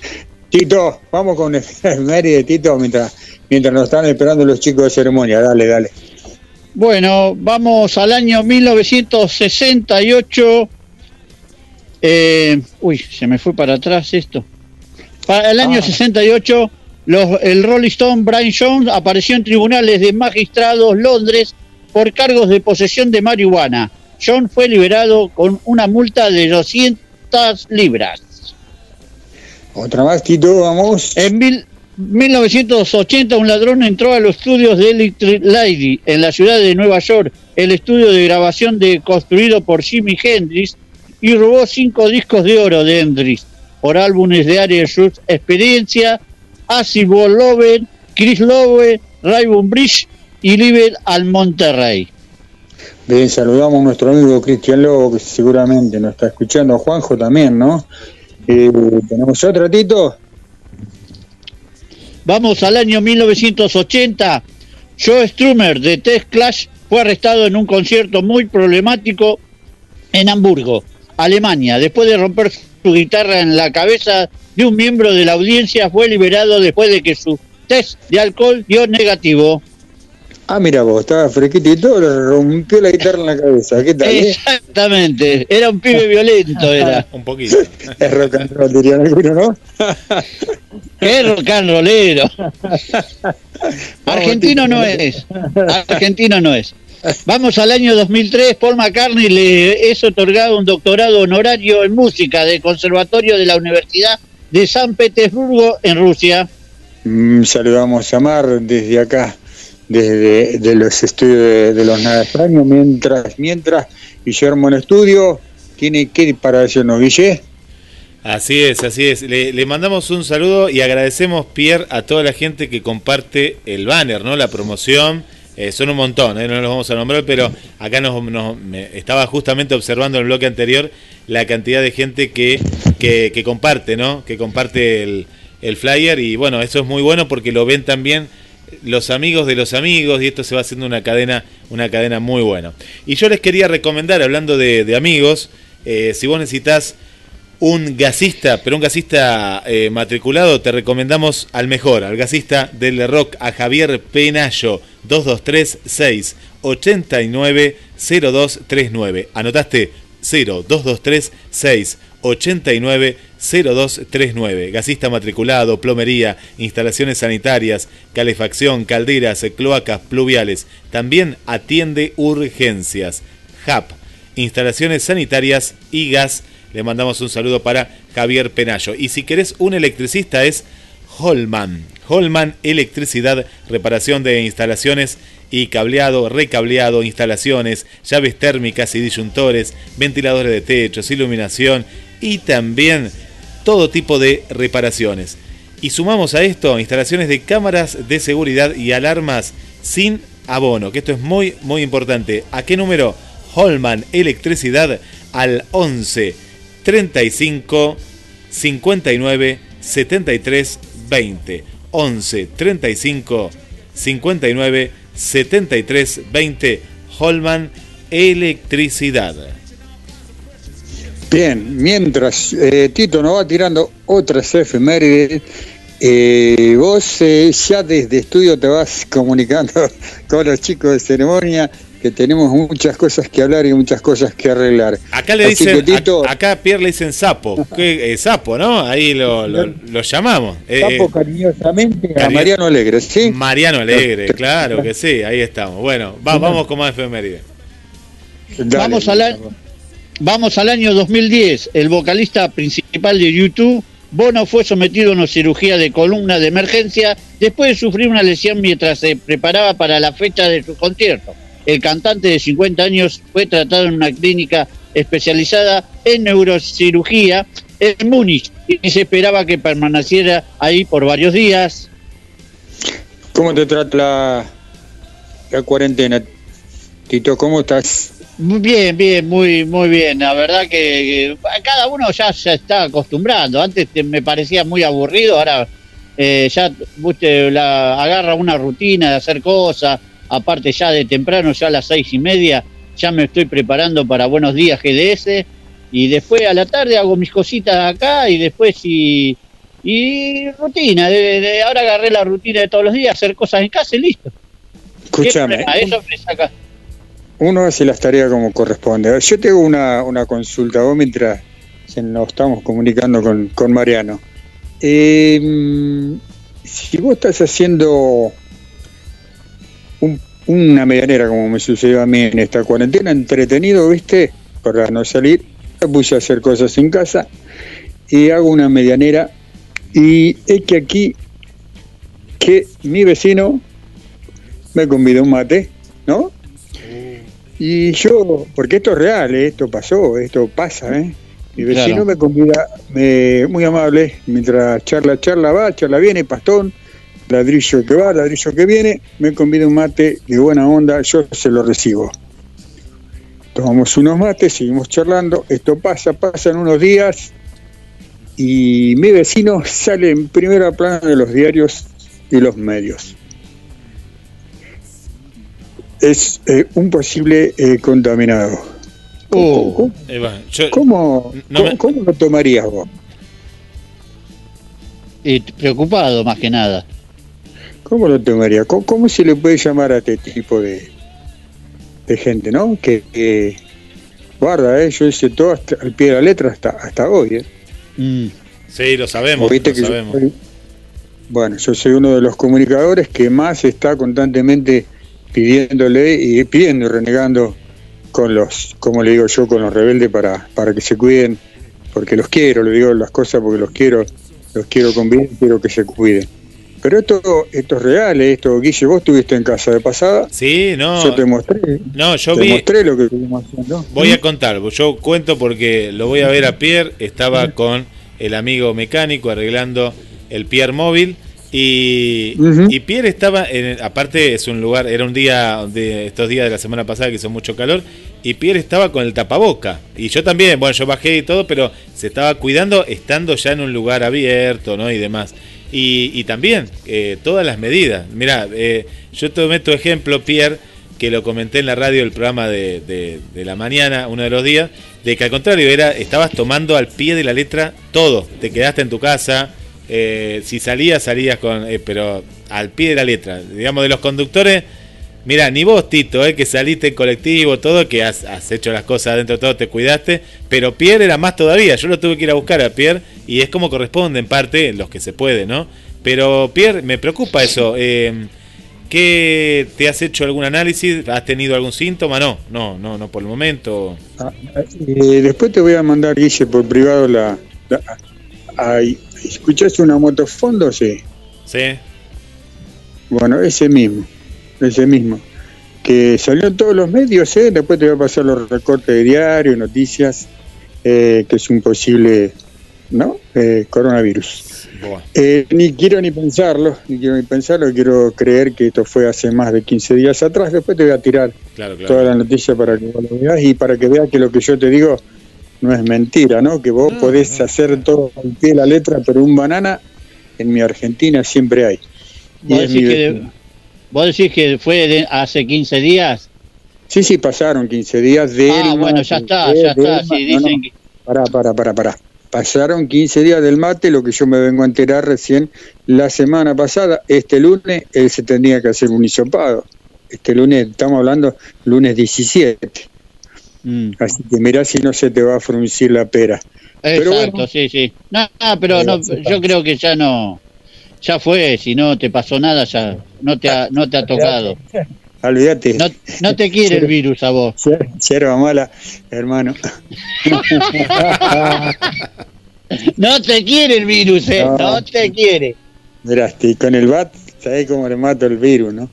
Tito, vamos con Mary de Tito mientras, mientras nos están esperando los chicos de ceremonia, dale, dale. Bueno, vamos al año 1968. Eh, uy, se me fue para atrás esto. Para el año Ah. 68, los, el Rolling Stone Brian Jones apareció en tribunales de magistrados Londres por cargos de posesión de marihuana. John fue liberado con una multa de 200 libras. Otra más, Tito, vamos. En mil- 1980 un ladrón entró a los estudios de Electric Lady en la ciudad de Nueva York, el estudio de grabación de, construido por Jimi Hendrix, y robó cinco discos de oro de Hendrix por álbumes de Ariel Schultz, Experiencia, Acid Lover, Chris Lowe, Raybon Bridge y Live al Monterrey. Bien, saludamos a nuestro amigo Cristian Lobo, que seguramente nos está escuchando, Juanjo también, ¿no? Eh, ¿Tenemos otro, Tito? Vamos al año 1980. Joe Strummer de Test Clash fue arrestado en un concierto muy problemático en Hamburgo, Alemania. Después de romper su guitarra en la cabeza de un miembro de la audiencia, fue liberado después de que su test de alcohol dio negativo. Ah, mira vos, estaba fresquito, le rompió la guitarra en la cabeza. ¿Qué tal? eh? Exactamente, era un pibe violento, era. Un poquito. Es rock and roll, dirían algunos, ¿no? Qué rock and rollero. Argentino no es. Argentino no es. Vamos al año 2003. Paul McCartney le es otorgado un doctorado honorario en música del Conservatorio de la Universidad de San Petersburgo en Rusia. Mm, saludamos a Mar desde acá, desde de los estudios de, de los Nada Extraños, mientras, mientras Guillermo en estudio, tiene que para decirnos, Guille. Así es, así es. Le, le mandamos un saludo y agradecemos, Pierre, a toda la gente que comparte el banner, ¿no? La promoción. Eh, son un montón, ¿eh? no los vamos a nombrar, pero acá nos, nos- me- estaba justamente observando en el bloque anterior la cantidad de gente que, que, que comparte, ¿no? Que comparte el, el flyer y bueno, eso es muy bueno porque lo ven también los amigos de los amigos y esto se va haciendo una cadena, una cadena muy buena. Y yo les quería recomendar, hablando de, amigos, eh, si vos necesitas un gasista, pero un gasista eh, matriculado, te recomendamos al mejor, al gasista del rock, a Javier Penayo, 2236 89 0239. ¿Anotaste? 0223 6 89 0239. Gasista matriculado, plomería, instalaciones sanitarias, calefacción, calderas, cloacas, pluviales. También atiende urgencias. HAP, instalaciones sanitarias y gas. Le mandamos un saludo para Javier Penayo. Y si querés un electricista es Holman. Holman Electricidad, reparación de instalaciones y cableado, recableado, instalaciones, llaves térmicas y disyuntores, ventiladores de techos, iluminación y también todo tipo de reparaciones. Y sumamos a esto instalaciones de cámaras de seguridad y alarmas sin abono, que esto es muy muy importante. ¿A qué número? Holman Electricidad al 11 35 59 73 20. 11 35 59 73 20. Holman Electricidad. Bien, mientras eh, Tito nos va tirando otras efemérides, eh, vos eh, ya desde estudio te vas comunicando con los chicos de ceremonia que tenemos muchas cosas que hablar y muchas cosas que arreglar. Acá le Así dicen, que, Tito, a- acá a Pierre le dicen sapo. ¿Qué, eh, sapo, ¿no? Ahí lo, lo- lo llamamos. Eh, Capo eh, cariñosamente a Mariano Alegre, ¿sí? Mariano Alegre, claro que sí, ahí estamos. Bueno, va- vamos con más efemérides. Dale, Vamos al, a- vamos al año 2010. El vocalista principal de YouTube, Bono, fue sometido a una cirugía de columna de emergencia después de sufrir una lesión mientras se preparaba para la fecha de su concierto. El cantante de 50 años fue tratado en una clínica especializada en neurocirugía en Múnich y se esperaba que permaneciera ahí por varios días. ¿Cómo te trata la, la cuarentena, Tito? ¿Cómo estás? Muy Bien, bien, muy, muy bien. La verdad que, que cada uno ya se está acostumbrando. Antes te- me parecía muy aburrido, ahora eh, ya usted la, agarra una rutina de hacer cosas. Aparte ya de temprano, ya a las seis y media, ya me estoy preparando para Buenos Días GDS. Y después a la tarde hago mis cositas acá y después y, y rutina. De, de- ahora agarré la rutina de todos los días, hacer cosas en casa y listo. ¿Qué Escúchame, problema? Eso me saca. Uno hace las tareas como corresponde. Yo tengo una, una consulta, vos mientras nos estamos comunicando con, con Mariano. Mm, si vos estás haciendo un- una medianera, como me sucedió a mí en esta cuarentena, entretenido, ¿viste? Para no salir, me puse a hacer cosas en casa y hago una medianera. Y es que aquí, que mi vecino me convidó un mate, ¿no? Y yo, porque esto es real, ¿eh? esto pasó, esto pasa, ¿eh? Mi vecino Claro. me convida, me, muy amable, mientras charla, charla va, charla viene, pastón, ladrillo que va, ladrillo que viene, me convida un mate de buena onda, yo se lo recibo. Tomamos unos mates, seguimos charlando, esto pasa, pasan unos días y mi vecino sale en primera plana de los diarios y los medios. Es eh, un posible eh, contaminado. ¿Cómo, cómo- Eh, bueno, yo- cómo- no cómo- me- cómo lo tomarías vos? Y preocupado más que nada. ¿Cómo lo tomarías? ¿Cómo, cómo se le puede llamar a este tipo de, de gente, no? Que, que guarda, eh, yo hice todo hasta, al pie de la letra hasta, hasta hoy. Eh. Mm. sí, lo sabemos. Viste lo que yo sabemos. soy- bueno, yo soy uno de los comunicadores que más está constantemente pidiéndole y pidiendo y renegando con los, como le digo yo, con los rebeldes para, para que se cuiden, porque los quiero, le digo las cosas porque los quiero, los quiero con bien, quiero que se cuiden. Pero esto, esto es real, eh, esto, Guille, vos estuviste en casa de pasada, Sí, no. yo te mostré, No, yo te vi. mostré lo que estuvimos haciendo. Voy a contar, yo cuento porque lo voy a ver a Pierre, estaba con el amigo mecánico arreglando el Pierre móvil y, Pierre estaba, en, aparte es un lugar, era un día de estos días de la semana pasada que hizo mucho calor y Pierre estaba con el tapaboca y yo también, bueno, yo bajé y todo, pero se estaba cuidando estando ya en un lugar abierto, ¿no? Y demás. Y, y también eh, todas las medidas. Mira, yo tomé tu ejemplo, Pierre, que lo comenté en la radio el programa de, de- de la mañana, uno de los días, de que al contrario, era estabas tomando al pie de la letra todo. Te quedaste en tu casa, eh, si salías, salías con. eh, pero al pie de la letra. Digamos, de los conductores, Mira, ni vos, Tito, eh, que saliste en colectivo, todo, que has, hecho las cosas dentro de todo, te cuidaste, pero Pierre era más todavía. Yo lo tuve que ir a buscar a Pierre y es como corresponde en parte, los que se puede, ¿no? Pero Pierre, me preocupa eso. Eh, ¿Qué te has hecho algún análisis? ¿Has tenido algún síntoma? No, no, no, no por el momento. Ah, después te voy a mandar, Guille, por privado la... ¿Escuchaste una motofondo? Sí. Sí. Bueno, ese mismo, ese mismo. Que salió en todos los medios, ¿eh? después te voy a pasar los recortes de diario, noticias, eh, que es un posible ¿no? Eh, coronavirus. Eh, ni quiero ni pensarlo, ni quiero ni pensarlo, quiero creer que esto fue hace más de 15 días atrás, después te voy a tirar Claro, claro. toda la noticia para que lo veas y para que veas que lo que yo te digo no es mentira, ¿no? Que vos podés hacer todo al pie de la letra, pero un banana en mi Argentina siempre hay. Y ¿Vos decís, que, vos decís que fue de hace 15 días? Sí, sí, pasaron 15 días de Ah, bueno, ya está, ya está. Sí, dicen que- Pará, pará, pará, pará. Pasaron 15 días del mate, lo que yo me vengo a enterar recién la semana pasada. Este lunes él se tendría que hacer un hisopado. Este lunes, estamos hablando lunes 17. Mm. Así que mirá si no se te va a fruncir la pera. Pero Exacto, bueno. sí, sí. No, no, pero no, yo creo que ya no, ya fue, si no te pasó nada, ya no te ha, no te ha tocado. Olvídate. No, no te quiere el virus a vos. Yerba mala, hermano. No te quiere el virus, eh, No. no te quiere. Mirá, este, con el bat, ¿sabés cómo le mato el virus, no?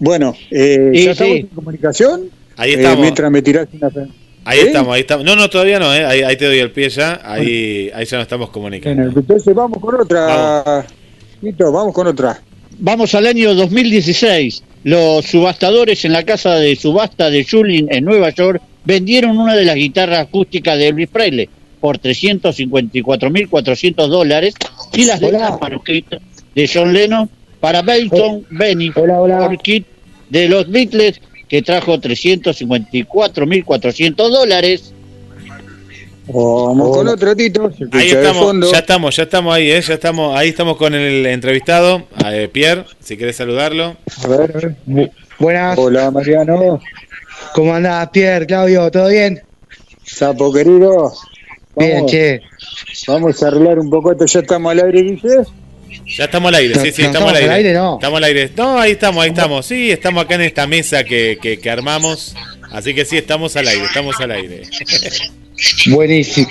Bueno, eh, Sí, ¿ya estamos sí. en comunicación? Ahí Eh, estamos. mientras me tirás una... Ahí ¿Eh? estamos, ahí estamos. No, no, todavía no, ¿eh? ahí, ahí te doy el pie ya. Ahí, ahí ya nos estamos comunicando. Bueno, entonces vamos con otra. Lito, vamos con otra. Vamos al año 2016. Los subastadores en la casa de subasta de Julin en Nueva York vendieron una de las guitarras acústicas de Elvis Presley por 354.400 dólares y las letras manuscritas de John Lennon para Belton Benny Orchid de los Beatles que trajo 354.400 dólares. Vamos con otro, Tito. Ahí estamos, fondo. ya estamos, ya estamos ahí, ¿eh? ya estamos, ahí estamos con el entrevistado, eh, Pierre, si querés saludarlo. A ver, a ver. Buenas. Hola, Mariano. ¿Cómo andás, Pierre, Claudio? ¿Todo bien? Sapo querido. Bien, Vamos, che. vamos a arreglar un poco esto. Ya estamos al aire, Guille. Ya estamos al aire, sí, sí, no estamos al estamos aire. al aire, no. Estamos al aire. No, ahí estamos, ahí estamos. Sí, estamos acá en esta mesa que, que, que armamos. Así que sí, estamos al aire, estamos al aire. Buenísimo.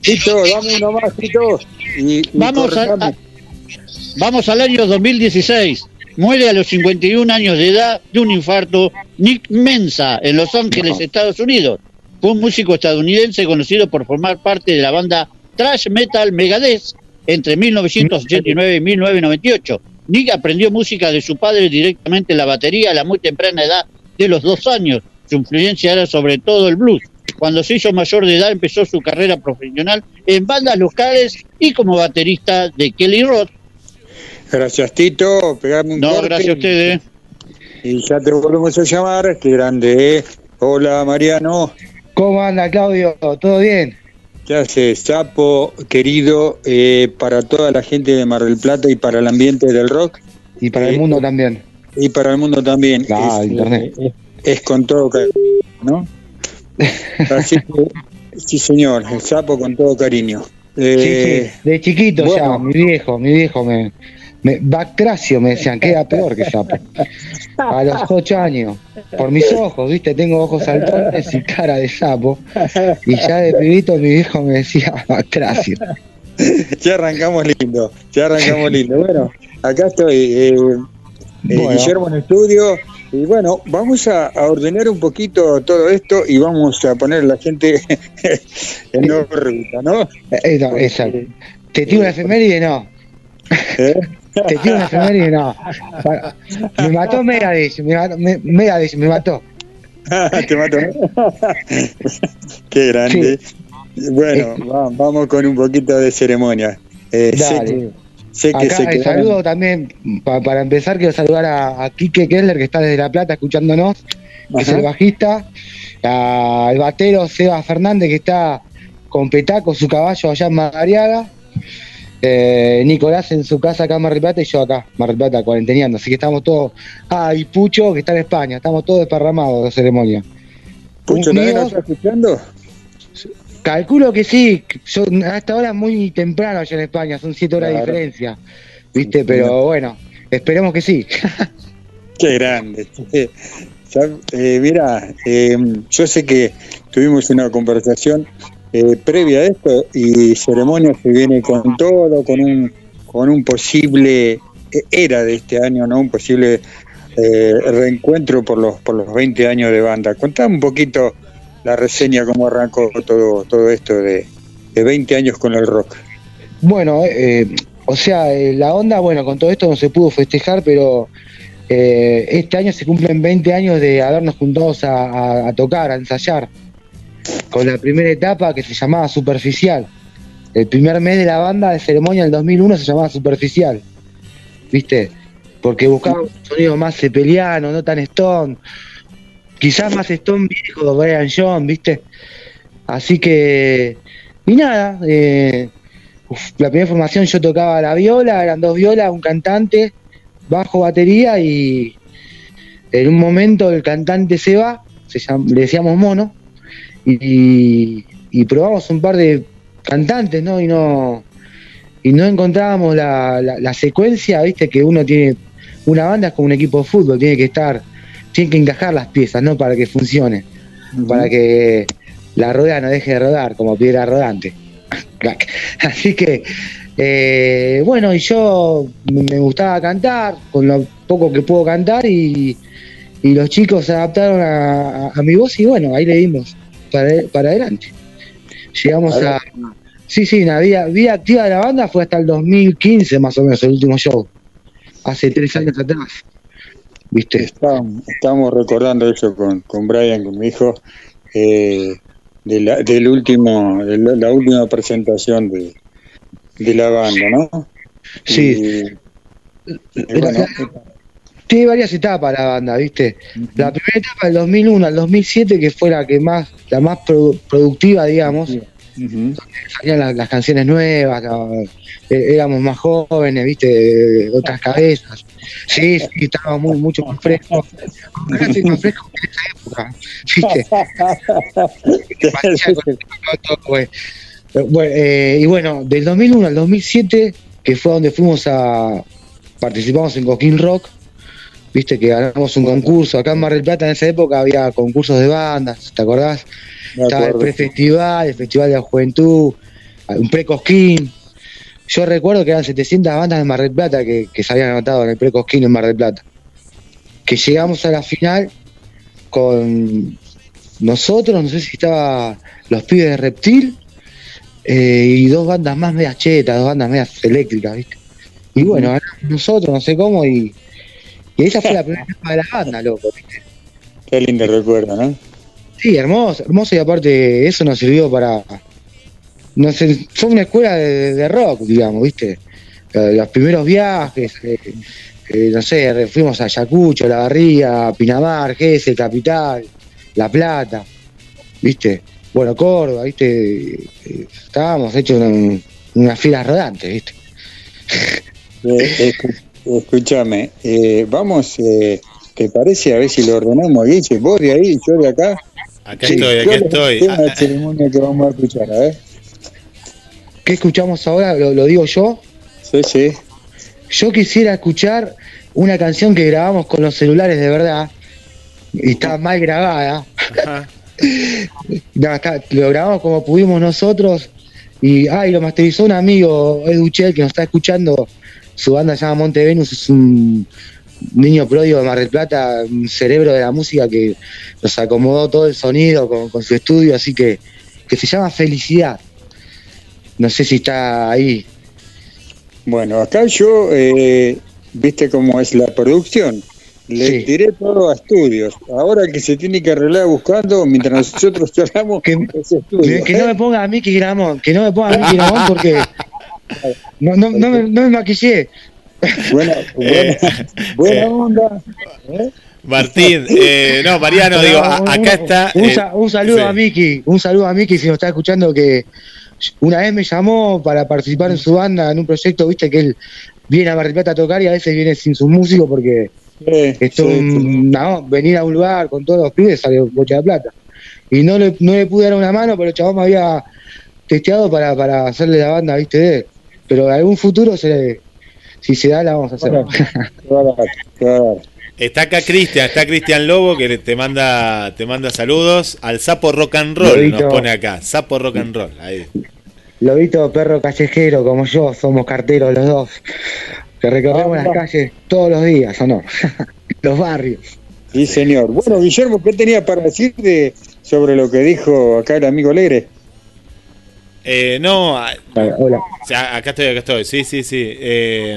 Tito, dame uno más, Tito. Y, y Vamos a- Vamos al año 2016. Muere a los 51 años de edad de un infarto Nick Mensa en Los Ángeles, Estados Unidos. Fue un músico estadounidense conocido por formar parte de la banda thrash metal Megadeth entre 1989 y 1998. Nick aprendió música de su padre directamente en la batería a la muy temprana edad de los dos años. Su influencia era sobre todo el blues. Cuando se hizo mayor de edad empezó su carrera profesional en bandas locales y como baterista de Kelly Roth. Gracias, Tito. Pegame un No, corte gracias a ustedes. Y ya te volvemos a llamar. Qué grande, ¿eh? Hola, Mariano. ¿Cómo anda, Claudio? ¿Todo bien? ¿Qué haces, Sapo, querido, eh, para toda la gente de Mar del Plata y para el ambiente del rock? Y para Eh, el mundo también. Y para el mundo también. Ah, es, internet. eh, es con todo cariño, ¿no? Así que, sí, señor, el Sapo con todo cariño. Eh, sí, sí. De chiquito ya, mi viejo, mi viejo me. Me Bactracio me decían, queda peor que sapo. A los ocho años. Por mis ojos, viste, tengo ojos saltones y cara de sapo. Y ya de pibito mi viejo me decía Bactracio. ya arrancamos lindo, ya arrancamos lindo. Bueno, acá estoy, eh, eh, Bueno. Guillermo en el estudio. Y bueno, vamos a, a ordenar un poquito todo esto y vamos a poner a la gente en órbita, ¿no? Eh, no, exacto. ¿Te tiro una efeméride? No. ¿Eh? Te tiro una efeméride? No. Me mató Megadeth, me mató, me, Megadeth, me mató. Te mato. ¿no? Qué grande. Bueno, va- vamos con un poquito de ceremonia. Eh, Dale. sé que Acá se quedaron- saludo también, pa- para empezar quiero saludar a, a Quique Keller que está desde La Plata escuchándonos, que es el bajista, al batero Seba Fernández que está con Petaco, su caballo allá en Madariaga, Eh, Nicolás en su casa acá en Mar del Plata y yo acá, Mar del Plata, cuarenteneando. Así que estamos todos. Ah, y Pucho que está en España, estamos todos desparramados de la ceremonia. Pucho, ¿también nos está escuchando? Calculo que sí, yo, hasta ahora es muy temprano allá en España, son siete horas Claro. de diferencia, ¿viste? Pero bueno, esperemos que sí. Qué grande. Ya, eh, mira, eh, yo sé que tuvimos una conversación eh, previa a esto y ceremonia se viene con todo, con un, con un posible, eh, era de este año, ¿no? Un posible eh, reencuentro por los, por los 20 años de banda. Contame un poquito la reseña, cómo arrancó todo, todo esto de, de 20 años con el rock. Bueno, eh, o sea, eh, la onda, bueno, con todo esto no se pudo festejar, pero eh, este año se cumplen 20 años de habernos juntados a, tocar, a ensayar, con la primera etapa que se llamaba Superficial. El primer mes de la banda de ceremonia del 2001 se llamaba Superficial, ¿viste? Porque buscábamos un sonido más cepeliano, no tan Stone, quizás más Stone viejo, Brian John, ¿viste? Así que, y nada, eh, la primera formación yo tocaba la viola, eran dos violas, un cantante, bajo, batería y en un momento el cantante se va, se llam- le decíamos mono, y, y probamos un par de cantantes, ¿no? Y no, y no encontrábamos la, la- la secuencia, viste, que uno tiene, una banda es como un equipo de fútbol, tiene que estar, tiene que encajar las piezas, ¿no? Para que funcione, para que la rueda no deje de rodar como piedra rodante. Así que, eh, bueno, y yo me gustaba cantar, con lo poco que puedo cantar, y, y los chicos se adaptaron a, a- a mi voz, y bueno, ahí le dimos para, para adelante. Llegamos a. Sí, sí, la vida, vida activa de la banda fue hasta el 2015, más o menos, el último show. Hace tres años atrás. ¿Viste? Estábamos recordando eso con, con Brian, con mi hijo, eh, de la, del último, de la, la última presentación de, de la banda, ¿no? Sí. Y, y bueno, Tiene varias etapas la banda, ¿viste? La primera etapa del 2001 al 2007, que fue la que más, la más produ- productiva, digamos. Salían las, las canciones nuevas, eh, éramos más jóvenes, ¿viste? Otras cabezas. Sí, sí, estábamos muy, mucho más frescos. Ahora estoy más fresco que en esa época, ¿viste? Güey. Bueno, eh, y bueno, del 2001 al 2007, que fue donde fuimos a. Participamos en Coquín Rock, viste que ganamos un concurso. Acá en Mar del Plata en esa época había concursos de bandas, ¿te acordás? Estaba el prefestival, el Festival de la Juventud, un pre-Cosquín. Yo recuerdo que eran 700 bandas de Mar del Plata que, que se habían anotado en el pre-Cosquín en Mar del Plata. Que llegamos a la final con nosotros, no sé si estaba los pibes de Reptil eh, y dos bandas más medias chetas, dos bandas medias eléctricas, ¿viste? Y bueno, ganamos nosotros, no sé cómo, y, y esa fue la primera etapa de la banda, loco, ¿viste? Qué lindo recuerdo, ¿no? Sí, hermoso, hermoso y aparte eso nos sirvió para, no sé, fue una escuela de, de rock, digamos, ¿viste? Eh, Los primeros viajes, eh, eh, no sé, fuimos a Ayacucho, La Barría, Pinamar, Gese, Capital, La Plata, ¿viste? Bueno, Córdoba, ¿viste? Estábamos hechos una, unas filas rodantes, ¿viste? Escúchame, eh, vamos, eh, ¿te parece? A ver si lo ordenamos, Guille, vos de ahí, yo de acá. Acá estoy, acá estoy. Es una ceremonia que vamos a escuchar, a ver. ¿Qué escuchamos ahora? ¿Lo, lo digo yo? Sí, sí. Yo quisiera escuchar una canción que grabamos con los celulares de verdad. Y está mal grabada. No, está- lo grabamos como pudimos nosotros. Y ay, lo masterizó un amigo, Edu Chel, que nos está escuchando. Su banda se llama Monte Venus, es un niño pródigo de Mar del Plata, un cerebro de la música que nos acomodó todo el sonido con, con su estudio, así que, que se llama Felicidad. No sé si está ahí. Bueno, acá yo, eh, viste cómo es la producción. Le tiré todo a estudios. Ahora que se tiene que arreglar buscando, mientras nosotros charlamos, estudio. Que no me ponga a Miki Gramón, que no me ponga a Miki Gramón porque no, no, no, me, no me maquillé. Buena, buena, buena onda. ¿eh? Martín, eh, no, Mariano, digo, acá está. Un, eh, un saludo sí. a Miki, un saludo a Miki si nos está escuchando que una vez me llamó para participar en su banda en un proyecto, viste, que él viene a Mar del Plata a tocar y a veces viene sin sus músicos porque esto, sí, un- no, venir a un lugar con todos los pibes sale bocha de plata. Y no le, no le pude dar una mano, pero el chabón me había testeado para, para hacerle la banda, viste, de él. Pero en algún futuro, se, si se da, la vamos a hacer. Está acá Cristian, está Cristian Lobo que te manda, te manda saludos al Sapo Rock and Roll, Lobito. nos pone acá, Sapo Rock and Roll, ahí. Lobito, perro callejero, como yo, somos carteros los dos. Que recorremos Ah, las calles todos los días, ¿o no? los barrios. Sí, señor. Bueno, Guillermo, ¿qué tenía para decir de, sobre lo que dijo acá el amigo Alegre? Eh, no, Hola. acá estoy, acá estoy, sí, sí, sí. eh,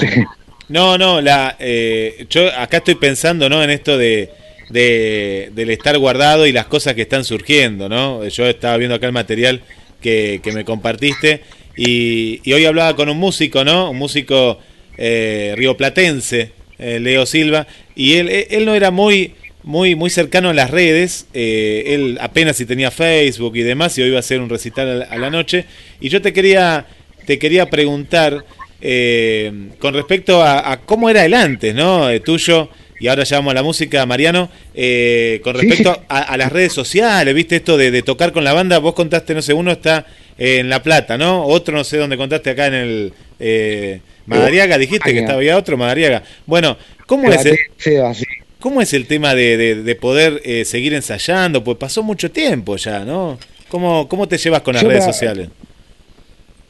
no, no, la, eh, yo acá estoy pensando, ¿no? En esto de, de- del estar guardado y las cosas que están surgiendo, ¿no? Yo estaba viendo acá el material que, que me compartiste y, y hoy hablaba con un músico, ¿no? Un músico eh, rioplatense, eh, Leo Silva, y él, él no era muy, muy, muy cercano a las redes, eh, él apenas si tenía Facebook y demás, y hoy iba a hacer un recital a la, noche, y yo te quería, te quería preguntar eh, con respecto a, a cómo era el antes, ¿no? Eh, tuyo, y ahora ya vamos a la música, Mariano, eh, con respecto sí. A, a las redes sociales, ¿viste esto de, de tocar con la banda? Vos contaste, no sé, uno está eh, en La Plata, ¿no? Otro no sé dónde contaste acá en el... Eh, Madariaga, dijiste que estaba había otro, Madariaga. Bueno, ¿cómo es el, Seba, sí. ¿Cómo es el tema de, de- de poder eh, seguir ensayando? Pues pasó mucho tiempo ya, ¿no? ¿Cómo, cómo te llevas con las Yo redes sociales?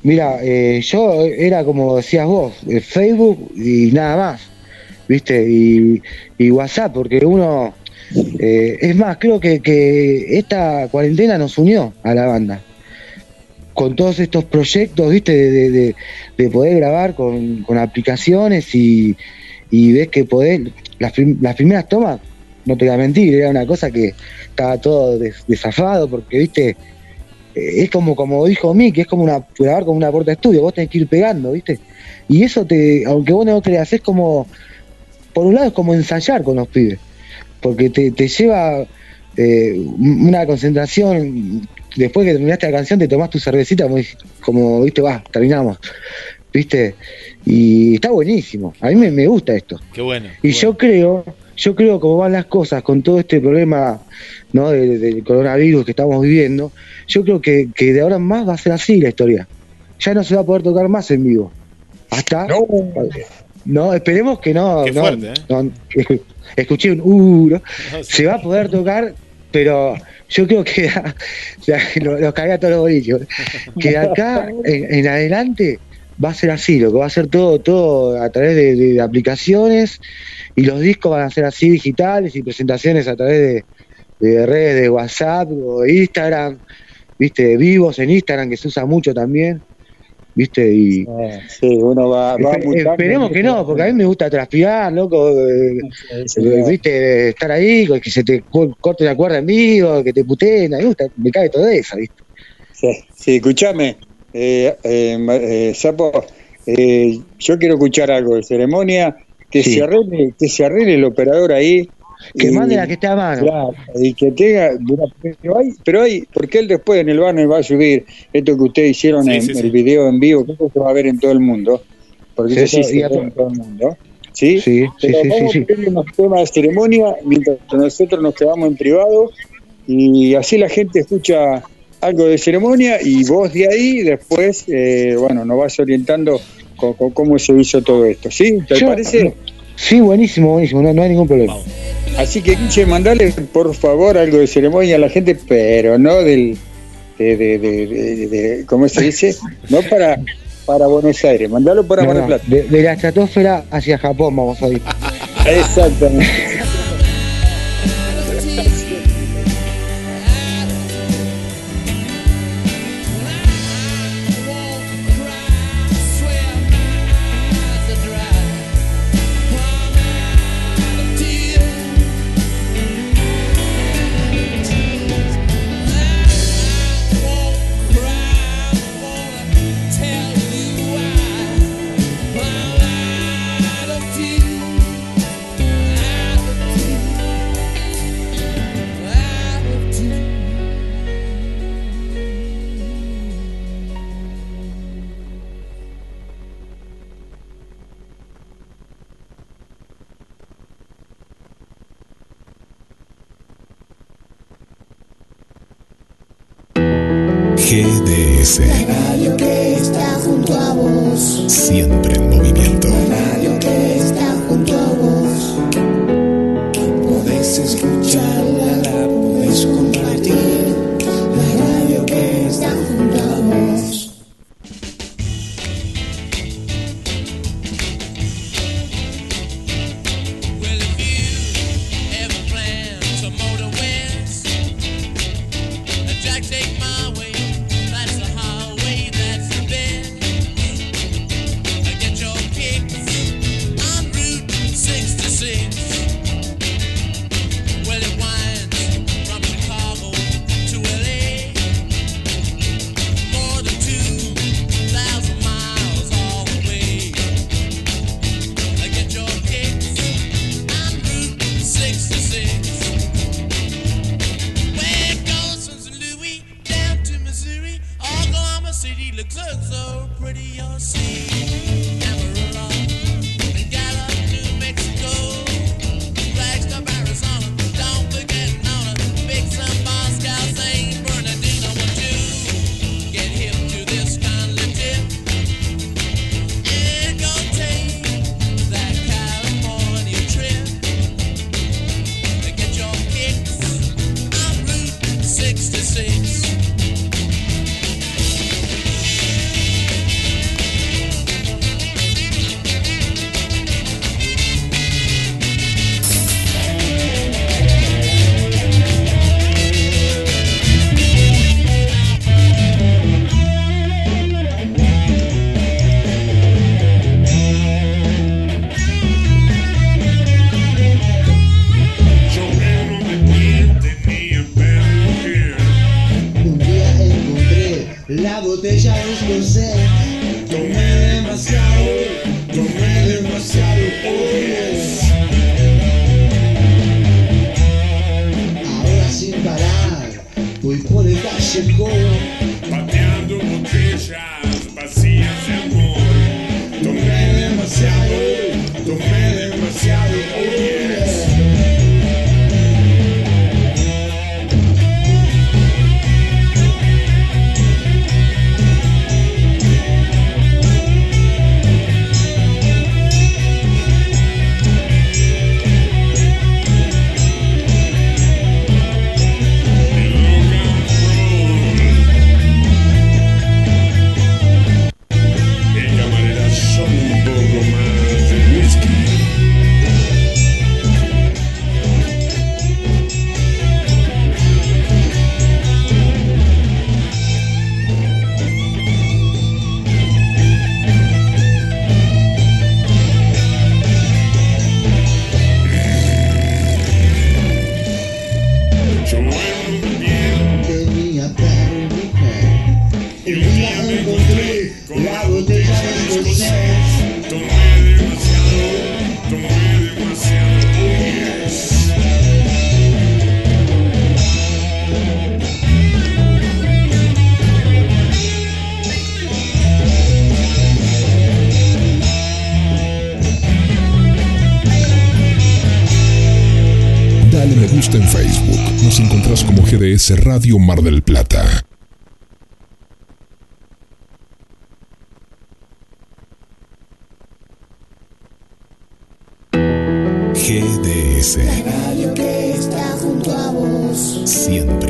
Mira, eh, yo era como decías vos, Facebook y nada más, ¿viste? Y, y WhatsApp, porque uno, eh, es más, creo que, que esta cuarentena nos unió a la banda. Con todos estos proyectos, ¿viste? De, de- de- de poder grabar con, con aplicaciones y, y ves que podés, las, las primeras tomas, no te voy a mentir, era una cosa que estaba todo des- desafado, porque, ¿viste? Eh, es como como dijo Mick, es como una grabar como una puerta de estudio, vos tenés que ir pegando, ¿viste? Y eso te, aunque vos no creas, es como, por un lado es como ensayar con los pibes, porque te, te lleva eh, una concentración, después que terminaste la canción te tomás tu cervecita como viste, va, terminamos, ¿viste? Y está buenísimo, a mí me, me gusta esto. Qué bueno. Y yo creo, yo creo como van las cosas con todo este problema ¿no? de- del coronavirus que estamos viviendo, yo creo que, que de ahora en más va a ser así la historia. Ya no se va a poder tocar más en vivo. Hasta. No, esperemos que no. Qué no, fuerte, ¿eh? no, escuché un uh, ¿no? Se va a poder tocar, pero yo creo que sea, lo- los cagué a todos los bolichos. Que de acá en, en adelante va a ser así, lo que va a ser todo, todo a través de, de aplicaciones y los discos van a ser así digitales y presentaciones a través de, de redes de WhatsApp o de Instagram, viste, vivos en Instagram que se usa mucho también, viste, y Sí, uno va, va esperemos que no, porque a mí me gusta transpirar, loco, eh, eh, viste, estar ahí, que se te co- corte la cuerda en vivo, que te puteen, a mí me gusta, me cae todo eso, viste. Sí, sí, escúchame, eh, eh, eh, Sapo, eh, yo quiero escuchar algo de ceremonia, que Sí. se arregle, que se arregle el operador ahí. Que y- mande la que esté a mano. Claro, y que tenga, pero hay, pero hay, porque él después en el banner va a subir esto que ustedes hicieron Sí, en sí, sí. el video en vivo, que se va a ver en todo el mundo, porque Sí, eso sí sí, se y a ve to- en todo el mundo, ¿sí? Sí, sí, Pero sí, sí, vamos sí. a ponerle unos temas de ceremonia mientras nosotros nos quedamos en privado y así la gente escucha algo de ceremonia y vos de ahí después, eh, bueno, nos vas orientando con, con cómo se hizo todo esto, ¿sí? ¿Te Yo- parece? Sí, buenísimo, buenísimo, no, no hay ningún problema. Así que, Guille, mandale por favor algo de ceremonia a la gente, pero no del. De, de, de, ¿Cómo se dice? No para, para Buenos Aires, mandalo para No, no, Plata. de, de la estratosfera hacia Japón vamos a ir. Exactamente. MBS Radio Mar del Plata. GDS. La radio que está junto a vos. Siempre.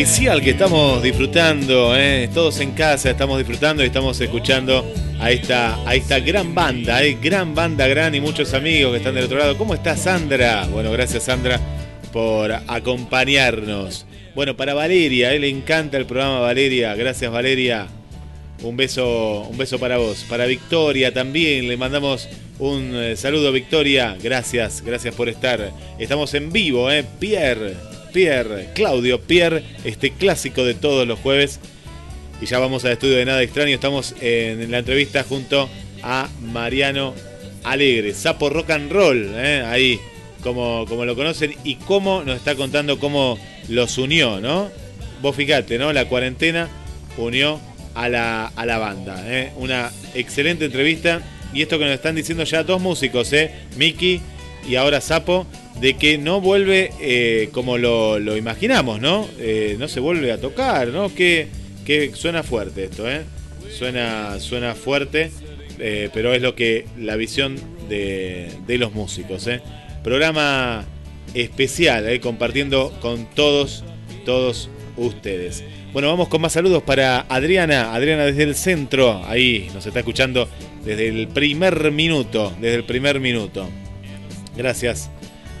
Especial que estamos disfrutando, ¿eh? todos en casa estamos disfrutando y estamos escuchando a esta, a esta gran banda, ¿eh? gran banda, gran y muchos amigos que están del otro lado. ¿Cómo está Sandra? Bueno, gracias Sandra por acompañarnos. Bueno, para Valeria, ¿eh? le encanta el programa Valeria, gracias Valeria. Un beso, un beso para vos. Para Victoria también le mandamos un saludo Victoria. Gracias, gracias por estar. Estamos en vivo. Pierre, Pierre, Claudio, Pierre, este clásico de todos los jueves. Y ya vamos al estudio de Nada Extraño. Estamos en la entrevista junto a Mariano Alegre, Sapo Rock and Roll, ¿eh? ahí, como, como lo conocen, y cómo nos está contando cómo los unió, ¿no? Vos fíjate, ¿no? La cuarentena unió a la, a la banda. ¿eh? Una excelente entrevista. Y esto que nos están diciendo ya dos músicos, ¿eh? Miki y ahora Sapo, de que no vuelve eh, como lo, imaginamos, ¿no? Eh, no se vuelve a tocar, ¿no? Que, que suena fuerte esto, ¿eh? Suena, suena fuerte, eh, pero es lo que la visión de, de los músicos, ¿eh? Programa especial, compartiendo con todos todos ustedes. Bueno, vamos con más saludos para Adriana. Adriana desde el centro, ahí nos está escuchando desde el primer minuto, desde el primer minuto. Gracias,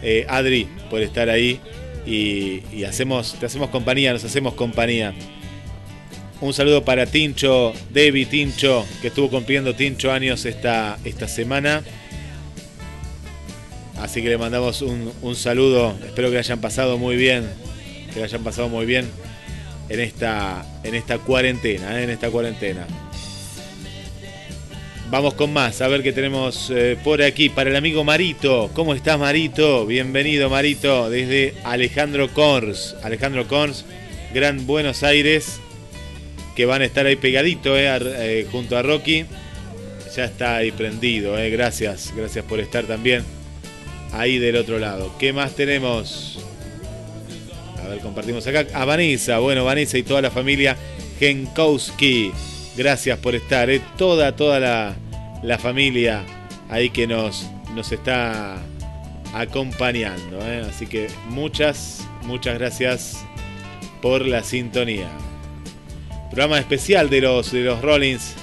eh, Adri, por estar ahí y, hacemos, te hacemos compañía, nos hacemos compañía. Un saludo para Tincho, Debbie Tincho, que estuvo cumpliendo Tincho años esta, esta semana. Así que le mandamos un, un saludo. Espero que hayan pasado muy bien. Que hayan pasado muy bien en esta, en esta cuarentena. ¿eh? En esta cuarentena. Vamos con más, a ver qué tenemos eh, por aquí. Para el amigo Marito. ¿Cómo estás, Marito? Bienvenido, Marito, desde Alejandro Cors. Alejandro Cors, Gran Buenos Aires. Que van a estar ahí pegadito eh, eh, junto a Rocky. Ya está ahí prendido, eh. gracias. Gracias por estar también ahí del otro lado. ¿Qué más tenemos? A ver, compartimos acá. A Vanessa, bueno, Vanessa y toda la familia Genkowski. Gracias por estar, eh. toda, toda la, la familia ahí que nos, nos está acompañando. eh. Así que muchas, muchas gracias por la sintonía. Programa especial de los, de los Rollins.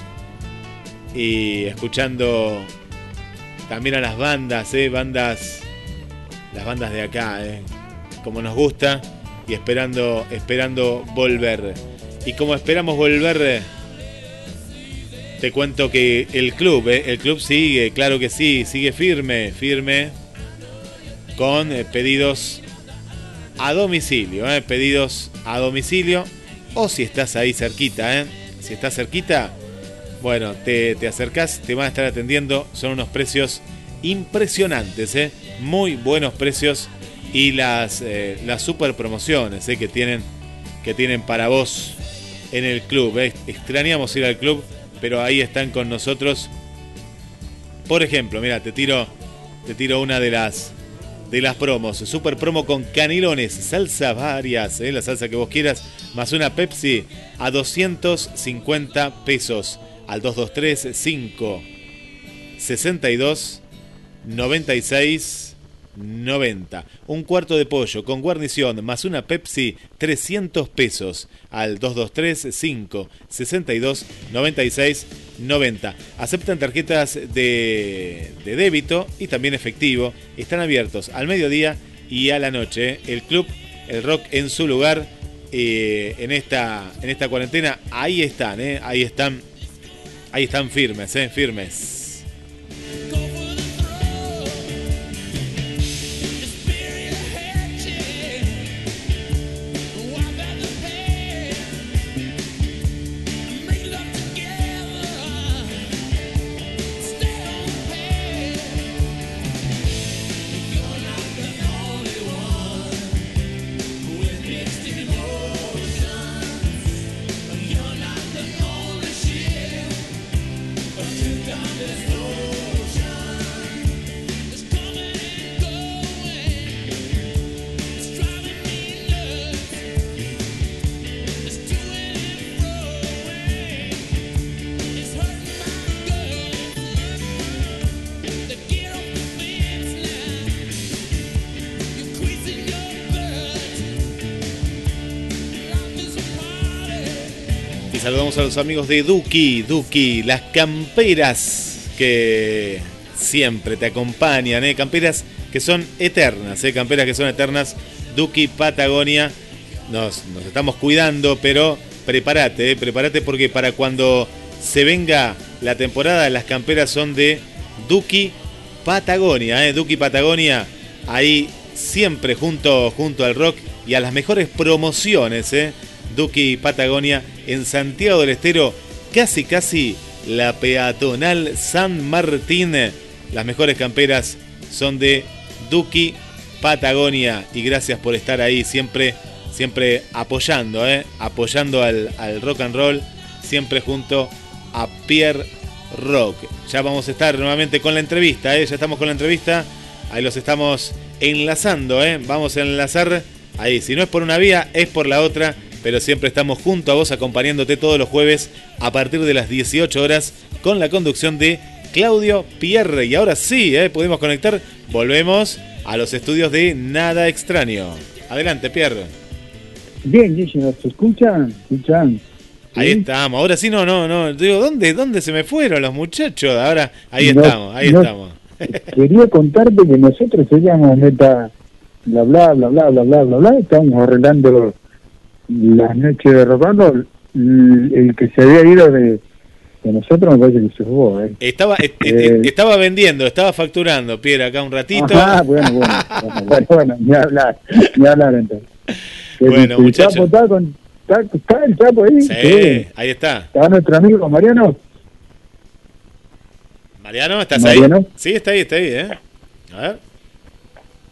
Y escuchando también a las bandas, eh, bandas, las bandas de acá, como nos gusta y esperando, esperando volver. Y como esperamos volver, te cuento que el club, eh, el club sigue, claro que sí, sigue firme, firme, con eh, pedidos a domicilio, eh, pedidos a domicilio, o si estás ahí cerquita, si estás cerquita, bueno, te, te acercás, te van a estar atendiendo. Son unos precios impresionantes, muy buenos precios y las, las super promociones que, tienen, que tienen para vos en el club. Extrañamos ir al club, pero ahí están con nosotros. Por ejemplo, mira, te tiro, te tiro una de las, de las promos. Super promo con canelones, salsa varias, ¿eh? la salsa que vos quieras, más una Pepsi a 250 pesos al 223 5 62 96 90. Un cuarto de pollo con guarnición más una Pepsi 300 pesos al 223 5 62 96 90. Aceptan tarjetas de, de débito y también efectivo. Están abiertos al mediodía y a la noche. El club, el rock en su lugar eh, en, esta, en esta cuarentena. Ahí están, eh, ahí están Ahí están firmes, eh, firmes. Saludamos a los amigos de Duki, Duki, las camperas que siempre te acompañan, ¿eh? camperas que son eternas, ¿eh? camperas que son eternas. Duki Patagonia, nos, nos estamos cuidando, pero prepárate, ¿eh? prepárate porque para cuando se venga la temporada, las camperas son de Duki Patagonia, ¿eh? Duki Patagonia, ahí siempre junto, junto al rock y a las mejores promociones, ¿eh? Duki Patagonia en Santiago del Estero, casi casi la peatonal San Martín. Las mejores camperas son de Duki Patagonia y gracias por estar ahí siempre, siempre apoyando, ¿eh? apoyando al, rock and roll, siempre junto a Pierre Rock. Ya vamos a estar nuevamente con la entrevista, ¿eh? ya estamos con la entrevista, ahí los estamos enlazando, ¿eh? vamos a enlazar ahí, si no es por una vía, es por la otra pero siempre estamos junto a vos acompañándote todos los jueves a partir de las 18 horas con la conducción de Claudio Pierre. Y ahora sí, ¿eh? podemos conectar, volvemos a los estudios de Nada Extraño. Adelante, Pierre. Bien, bien, ¿se escuchan? ¿Escuchan? Ahí estamos. Ahora sí, no, no, no. Digo, ¿dónde, ¿dónde se me fueron los muchachos? Ahora, ahí No, estamos, ahí no. estamos. Quería contarte que nosotros seríamos meta bla bla bla bla bla bla bla bla, estábamos arreglando las noches de. El, que se había ido de, de nosotros me parece que se fue, ¿eh? Estaba, est- Eh. estaba vendiendo, estaba facturando, Pierre, acá un ratito. Ajá, bueno, bueno, bueno, bueno, bueno, ni hablar, ni hablar entonces. Bueno, muchachos. Está, con, está, está el Chapo ahí. Sí, ahí está. Está nuestro amigo Mariano. Mariano, ¿estás Mariano. ahí? Sí, está ahí, está ahí, ¿eh? A ver,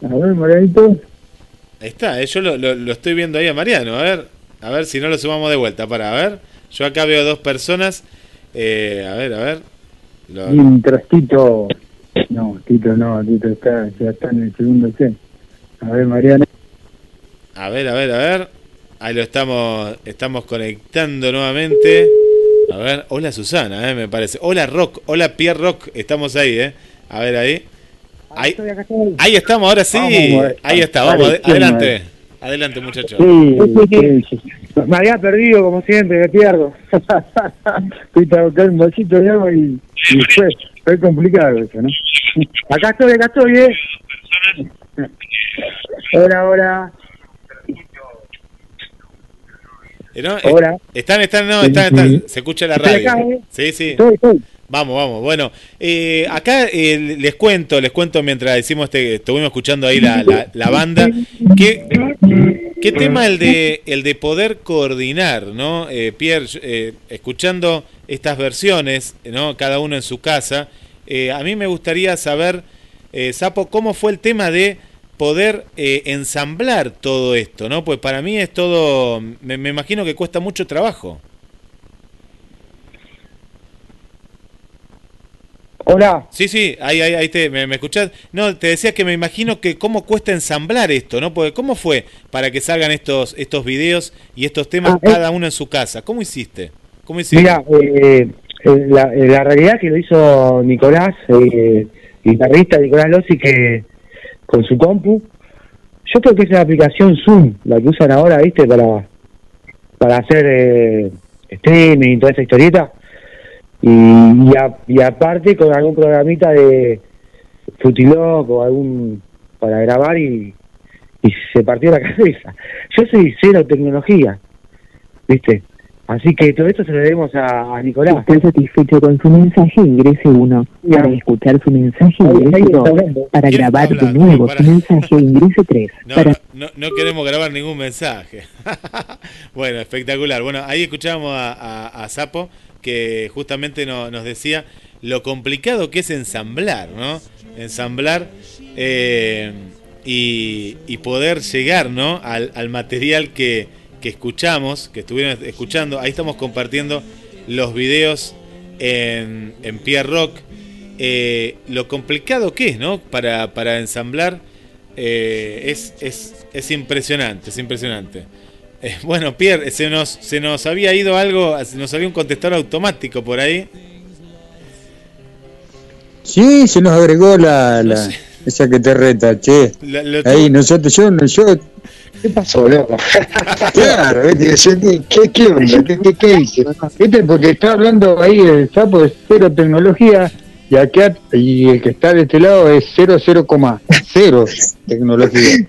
A ver, Marianito. Ahí está, eh, yo lo, lo- lo estoy viendo ahí a Mariano, a ver, a ver si no lo sumamos de vuelta, para, a ver. Yo acá veo dos personas, eh, a ver, a ver. Lo- Mientras Tito. No, Tito no, Tito está, ya está en el segundo C. A ver, Mariano. A ver, a ver, a ver. Ahí lo estamos, estamos conectando nuevamente. A ver, hola Susana, eh, me parece. Hola Rock, hola Pierre Rock, estamos ahí, eh. A ver ahí. Ahí, ahí estamos, ahora sí. Vamos, ahí está, vamos, adelante. Adelante, muchachos. Sí, sí, sí. Me había perdido como siempre, me pierdo. Fuiste a buscar un vasito de agua y, y fue, fue complicado eso, ¿no? Acá estoy, acá estoy, ¿eh? Hola, hola. Eh, ¿no? Eh, Hola. Están, están, no, están, están. Se escucha la radio. acá, ¿eh? Sí, sí. Estoy, estoy. Vamos, vamos. Bueno, eh, acá eh, les cuento, les cuento mientras decimos este, estuvimos escuchando ahí la, la, banda. ¿Qué, qué tema el de el de poder coordinar, no? Eh, Pierre, eh, escuchando estas versiones, ¿no? Cada uno en su casa. eh, a mí me gustaría saber, eh, Sapo, cómo fue el tema de poder ensamblar todo esto, ¿no? Pues para mí es todo, me, me imagino que cuesta mucho trabajo. Hola. Sí, sí, ahí, ahí, ahí te, me, me escuchás. No, te decía que me imagino que cómo cuesta ensamblar esto, ¿no? Porque ¿cómo fue para que salgan estos estos videos y estos temas Ah, eh. cada uno en su casa? ¿Cómo hiciste? ¿Cómo hiciste? Mira, eh, eh, la, eh, la realidad que lo hizo Nicolás, eh, guitarrista Nicolás Lossi, que con su compu, yo creo que es la aplicación Zoom, la que usan ahora, ¿viste? Para, para hacer eh, streaming y toda esa historieta. Y, y, a- y aparte con algún programita de Futiloc o algún para grabar y, y se partió la cabeza. Yo soy cero tecnología, ¿viste? Así que todo esto se lo debemos a, a Nicolás. está satisfecho con su mensaje, ingrese 1. Para escuchar su mensaje, ahí ingrese está 2. hablando. Para ¿Quién grabar de nuevo Para- su mensaje, ingrese 3. No, Para no, no, no queremos grabar ningún mensaje. bueno, espectacular. Bueno, ahí escuchábamos a, a, a Sapo que justamente no- nos decía lo complicado que es ensamblar, ¿no? Ensamblar eh, y, y poder llegar, ¿no? Al, al material que, que escuchamos, que estuvieron escuchando. Ahí estamos compartiendo los videos en, en Pierre Rock. Eh, lo complicado que es, ¿no? Para, para ensamblar eh, es, es, es impresionante, es impresionante. Eh, bueno, Pierre, se nos, se nos había ido algo, se nos salió un contestador automático por ahí. Sí, se nos agregó la, la esa que te reta, che. La- lo Ahí, nosotros, yo, yo, ¿Qué pasó, loco? claro, ¿qué, qué, qué onda? ¿Qué, qué, qué hice? ¿Viste? Porque está hablando ahí el sapo de cero tecnología y acá, y el que está de este lado es 00,0 tecnología.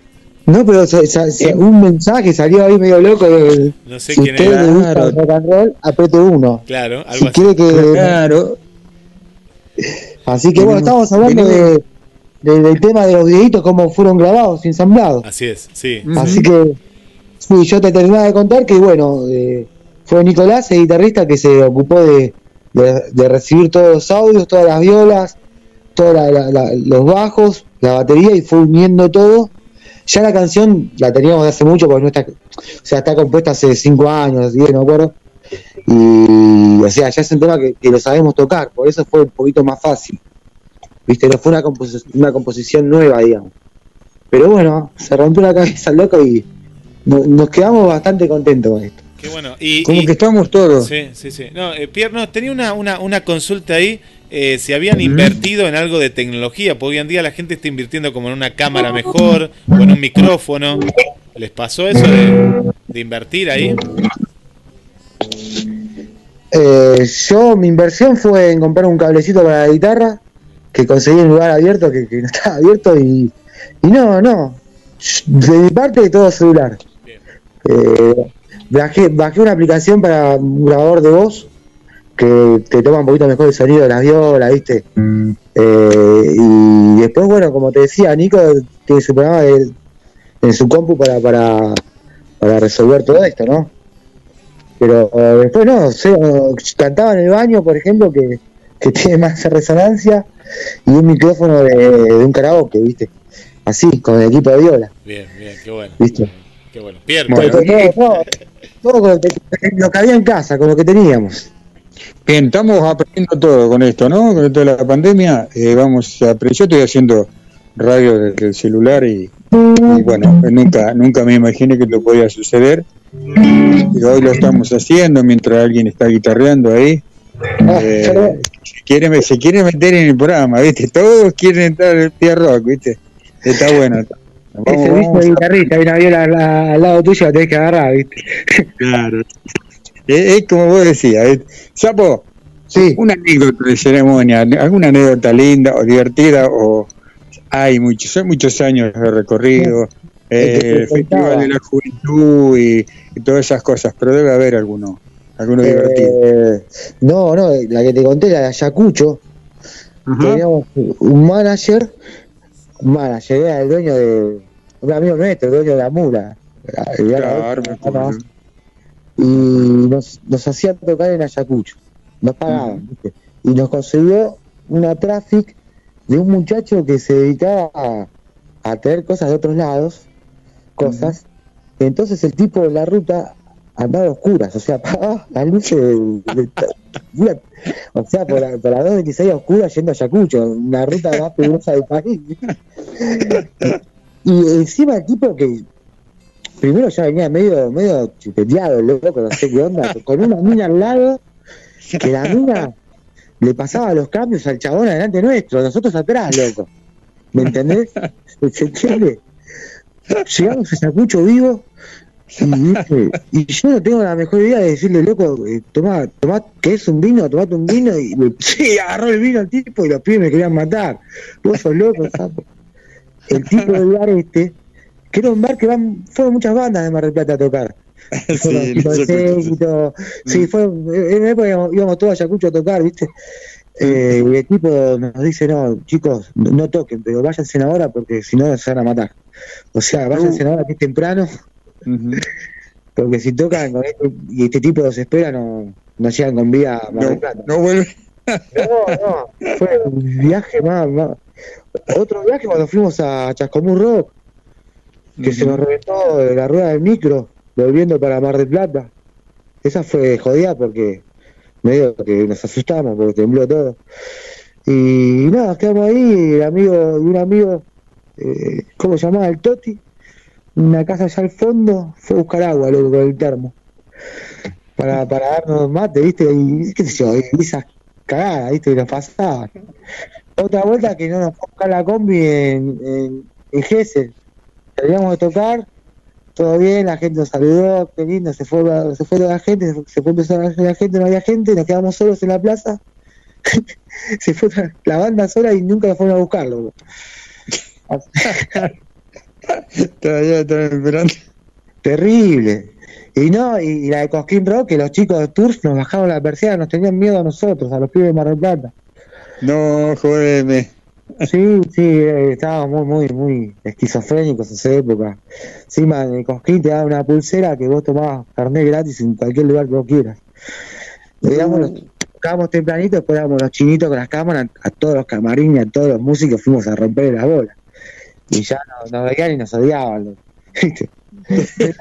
No, pero sa- sa- sa- un mensaje salió ahí medio loco. de- No sé si quién usted era. le gusta Claro. el rock and roll, apriete uno. Claro, Si algo así. quiere que. Claro. Así que bueno, estamos hablando de, de- del tema de los videitos, cómo fueron grabados, ensamblados. Así es, sí. Así que, sí, yo te terminaba de contar que, bueno, eh, fue Nicolás, el guitarrista, que se ocupó de, de- de recibir todos los audios, todas las violas, todos los bajos, la batería y fue uniendo todo. Ya la canción la teníamos de hace mucho, porque no está, o sea, está compuesta hace cinco años, 10, no me acuerdo. Y, o sea, ya es un tema que, que lo sabemos tocar, por eso fue un poquito más fácil. Viste, no fue una, compos- una composición nueva, digamos. Pero bueno, se rompió la cabeza el loco y no- nos quedamos bastante contentos con esto. Qué bueno. Y, Como y- que estamos todos. Sí, sí, sí. No, eh, Pierre, no, tenía una, una, una consulta ahí. Eh, si habían invertido en algo de tecnología, porque hoy en día la gente está invirtiendo como en una cámara mejor o en un micrófono. ¿Les pasó eso de.? de invertir ahí? Eh, yo, mi inversión fue en comprar un cablecito para la guitarra, que conseguí en un lugar abierto, que, que no estaba abierto, y, y no, no. De mi parte, todo celular. Eh, bajé, bajé una aplicación para un grabador de voz, que te toma un poquito mejor el sonido de las violas, ¿viste? Eh, y después, bueno, como te decía, Nico tiene su programa de- en su compu para, para, para resolver todo esto, ¿no? Pero eh, después no, o sea, cantaba en el baño, por ejemplo, que, que tiene más resonancia y un micrófono de, de un karaoke, ¿viste? Así, con el equipo de viola, Bien, bien, qué bueno. ¿viste? Qué bueno. Pierre, Todo, todo, lo que había en casa, con lo que teníamos. Bien, estamos aprendiendo todo con esto, ¿no? Con esto de la pandemia, eh, vamos a aprender. Yo estoy haciendo radio desde el celular y, y bueno, nunca, nunca me imaginé que esto podía suceder. Y hoy lo estamos haciendo mientras alguien está guitarreando ahí. Eh, se, quiere, se quiere meter en el programa, ¿viste? Todos quieren entrar en el pie rock, ¿viste? Está bueno. Vamos, Ese a- guitarrista, hay una viola al, al lado tuyo, la tenés que agarrar, ¿viste? Claro. Es, es como vos decías, Sapo, una anécdota de ceremonia, alguna anécdota linda o divertida, o hay muchos, son muchos años de recorrido, eh, el Festival contaba. de la Juventud y, y todas esas cosas, pero debe haber alguno, alguno divertido. Eh, no, no, la que te conté, la de Ayacucho. Teníamos un manager, un manager, era el dueño de. Un amigo nuestro, el dueño de la mula. Claro. Y nos, nos hacían tocar en Ayacucho. Nos pagaban, ¿viste? Y nos consiguió una traffic de un muchacho que se dedicaba a, a traer cosas de otros lados, cosas. Entonces el tipo de la ruta andaba a oscuras, o sea, apagaba las luces de- de- de- o sea, por la, por la 226 a oscuras yendo a Ayacucho, una ruta más peligrosa del país. Y encima el tipo que primero ya venía medio, medio chupeteado, loco, no sé qué onda, con una mina al lado, que la mina le pasaba los cambios al chabón adelante nuestro, nosotros atrás, loco. ¿Me entendés? ¿Se entiende? Llegamos a Ayacucho vivo y, y yo no tengo la mejor idea de decirle, loco, eh, tomá, tomá, que es un vino, tomate un vino y sí, agarró el vino el tipo y los pibes me querían matar. Vos sos loco, sapo. El tipo del bar este, que era un bar que van, fueron muchas bandas de Mar del Plata a tocar. Sí, no séquito. Sí, fue, en una época íbamos, íbamos todos a Ayacucho a tocar, ¿viste? Eh, y el tipo nos dice, no, chicos, no, no toquen, pero váyanse ahora porque si no se van a matar. O sea, váyanse ahora que es temprano, porque si tocan con este, y este tipo los espera, no, no llegan con vida a Mar del No, Plata. no vuelve. No, no, fue un viaje más, más. Otro viaje cuando fuimos a Chascomús Rock, que se nos reventó la rueda del micro, volviendo para Mar del Plata. Esa fue jodida porque medio que nos asustamos porque tembló todo. Y nada, quedamos ahí, el amigo de un amigo, eh, ¿cómo se llamaba? El Toti, una casa allá al fondo, fue a buscar agua, loco, con el termo. Para, para darnos mate, ¿viste? Y qué sé yo, y esas cagadas, ¿viste? Que nos pasaban. Otra vuelta que no nos fue a buscar la combi en, en, en Gesell. Terminamos de tocar, todo bien, la gente nos saludó, qué lindo, se fue, la- se fue toda la gente, se fue empezar a la gente, no había gente, nos quedamos solos en la plaza. se fue la banda sola y nunca nos fueron a buscarlo. Todavía están esperando. Terrible. Y no, y, la de Cosquín Rock, que los chicos de Tours nos bajaron la persiana, nos tenían miedo a nosotros, a los pibes de Mar del Plata. No, jodeme. Sí, sí, eh, estábamos muy, muy, muy esquizofrénicos en esa época. Encima en el Cosquín te daban una pulsera que vos tomabas carnet gratis en cualquier lugar que vos quieras. Digamos, los- tocábamos tempranito, después éramos los chinitos con las cámaras, a todos los camarines, a todos los músicos fuimos a romper las bolas. Y ya nos, nos veían y nos odiaban. ¿Viste?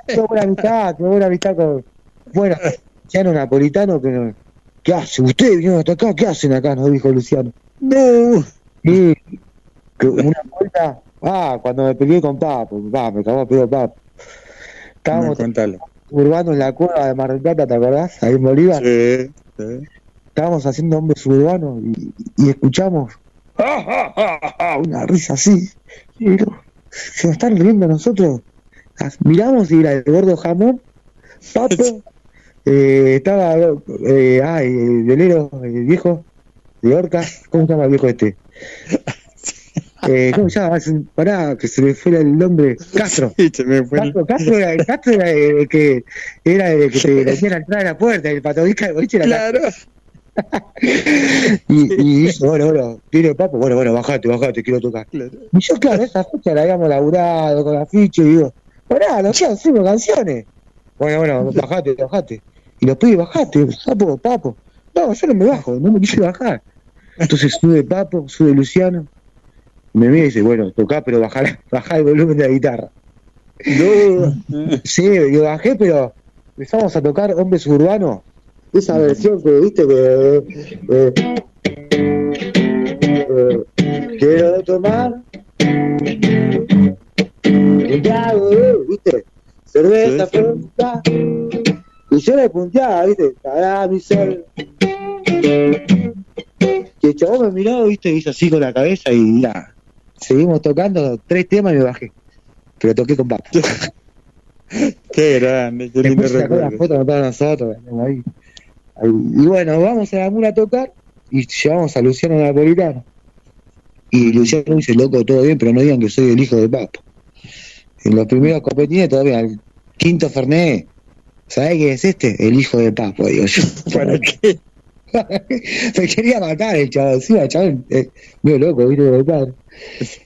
Qué buena amistad, qué buena amistad con. Bueno, Luciano Napolitano, que no- ¿qué hace? ¿Ustedes vinieron hasta acá? ¿Qué hacen acá? Nos dijo Luciano. No. Sí, que una vuelta, ah, cuando me peleé con Papo, va, me cagó a pedo Papo. Estábamos Contalo. urbano en la cueva de Mar del Plata, ¿te acordás? Ahí en Bolívar. Sí, sí. Estábamos haciendo hombres urbanos y, y escuchamos ¡ah, ah, ah, una risa así. Y digo, se nos están riendo nosotros. Miramos y era el gordo jamón Papo, eh, estaba, eh, ah, el violero, el viejo, de Orca, ¿cómo se llama el viejo este? Eh, ¿Cómo se llama? Pará, que se me fue el nombre. Castro. Castro, Castro era, Castro era el que era el que te decía la entrada a la puerta, el patodisca del boliche era Castro. Y, y dice, bueno, bueno, tiene papo, bueno, bueno, bajate, bajate, quiero tocar. Y yo, claro, esa fecha la habíamos laburado con afiche y digo, pará, no sé, hacemos canciones. Bueno, bueno, bajate, bajate. Y los pibes, bajate, papo, papo. No, yo no me bajo, no me quise bajar. Entonces sube Papo, sube Luciano, me mira y dice, bueno, tocá, pero bajá, bajá el volumen de la guitarra. Sí, yo bajé, pero empezamos a tocar Hombres Urbanos, esa versión que, viste, que... eh, eh, quiero tomar un trago, viste, cerveza, fruta, y yo le punteaba, viste, pará mi sol. Chabón me miró, viste, hizo así con la cabeza y ya, seguimos tocando tres temas y me bajé. Pero toqué con papo. Qué grande, qué lindo Después sacó la recuerdo. foto con todos nosotros. ahí. Ahí. Y bueno, vamos a la mula a tocar y llevamos a Luciano Napolitano. Y Luciano dice, loco, todo bien, pero no digan que soy el hijo de Papo. En los primeros copetines todavía, el quinto Fernet, ¿sabés qué es este? El hijo de Papo, digo yo. ¿Para qué? Me quería matar el chaval, sí, el chaval, eh, medio loco, viste, de padre.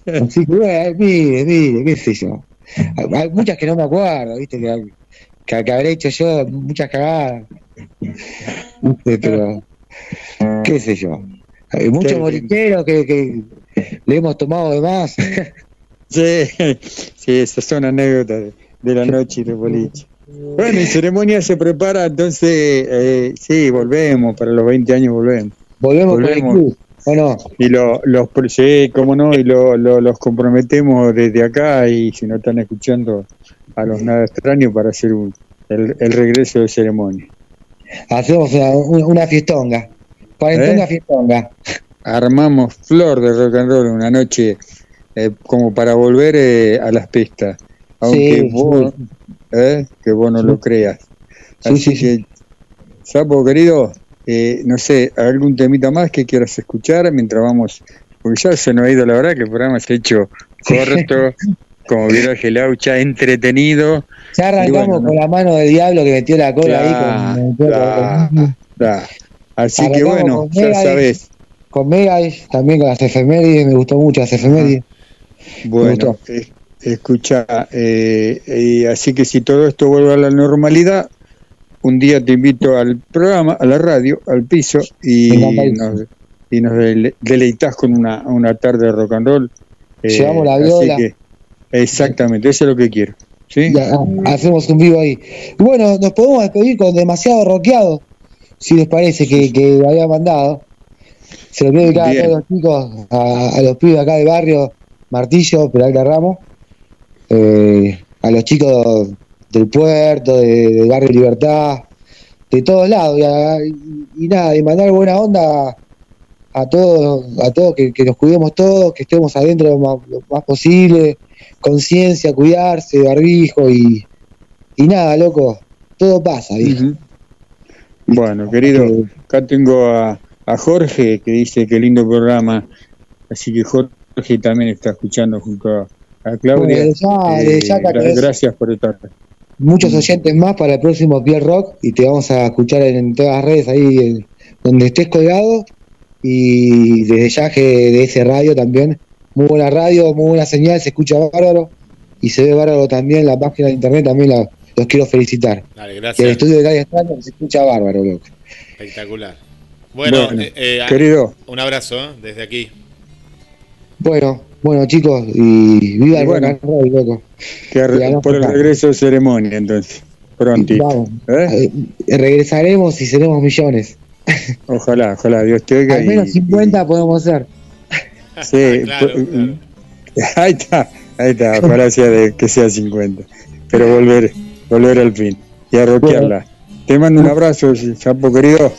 Así que bueno, mire, mire, qué sé yo. Hay muchas que no me acuerdo, viste, que, que, que habré hecho yo, muchas cagadas. Pero, qué sé yo. Hay muchos bolicheros que, que le hemos tomado de más. Sí, sí, esas son anécdotas de, de la noche y de boliche. Bueno, y ceremonia se prepara, entonces, eh, sí, volvemos, para los 20 años volvemos. Volvemos con el club, ¿o no? Y lo, los, sí, cómo no, y lo, lo- los comprometemos desde acá y si no están escuchando a los nada extraños para hacer un- el, el regreso de ceremonia. Hacemos una, una- fiestonga. Cuarentonga ¿Eh? fiestonga. Armamos flor de rock and roll una noche eh, como para volver eh, a las pistas, aunque Sí, vos, eh, que vos no lo creas. Sí, Así que, Sapo querido, eh, no sé, algún temita más que quieras escuchar mientras vamos, porque ya se nos ha ido la verdad que el programa se ha hecho corto, como vieron Gelaucha, entretenido. Ya arrancamos bueno, con la mano del diablo que metió la cola ahí con, claro, claro. Así que bueno, ya sabes. Con Megadeth, también con las efemérides, me gustó mucho las efemérides. Bueno, eh, escucha, eh, eh, así que si todo esto vuelve a la normalidad, un día te invito al programa, a la radio, al piso, y nos, y nos dele- deleitas con una, una tarde de rock and roll. Eh, Llevamos la así viola. que, exactamente, eso es lo que quiero. ¿sí? Ya, ah, hacemos un vivo ahí. Y Bueno, nos podemos despedir con demasiado rockeado, si les parece que, que había mandado. Se lo quiero dedicar a todos los chicos, a, a los pibes acá del barrio, Martillo, Peralta Ramos, eh, a los chicos del puerto, de- del barrio Libertad, de todos lados, y, a- y- nada, y mandar buena onda a todos, a todos que, que nos cuidemos todos, que estemos adentro lo más, lo más posible, conciencia, cuidarse, barbijo y, y nada, loco, todo pasa, viejo. Bueno, querido, acá tengo a, a Jorge que dice que lindo programa, así que Jorge también está escuchando junto a, a Claudia. Bueno, desde ya- Eh, gra- gracias por estar. Muchos oyentes más para el próximo Pier Rock y te vamos a escuchar en todas las redes ahí en- donde estés colgado y desde ya que de ese radio también, muy buena radio, muy buena señal, se escucha bárbaro y se ve bárbaro también la página de internet, también la- los quiero felicitar. Dale, Y el gracias. estudio de Radio Extraño se escucha bárbaro, loco. Espectacular. Bueno, Bueno, eh, eh, querido. Un abrazo ¿eh? desde aquí. Bueno, bueno chicos, y viva Y el bueno, rock and roll, loco. Que re- Y ganamos por el regreso de ceremonia, entonces, prontito. Vamos, ¿Eh? eh, regresaremos y seremos millones. Ojalá, ojalá, Dios te oiga. Al y- menos 50 podemos ser. Sí, pu- ahí está, ahí está, ojalá sea de que sea 50. Pero volver, volver al fin y a rockearla. Te mando un abrazo, Chapo querido.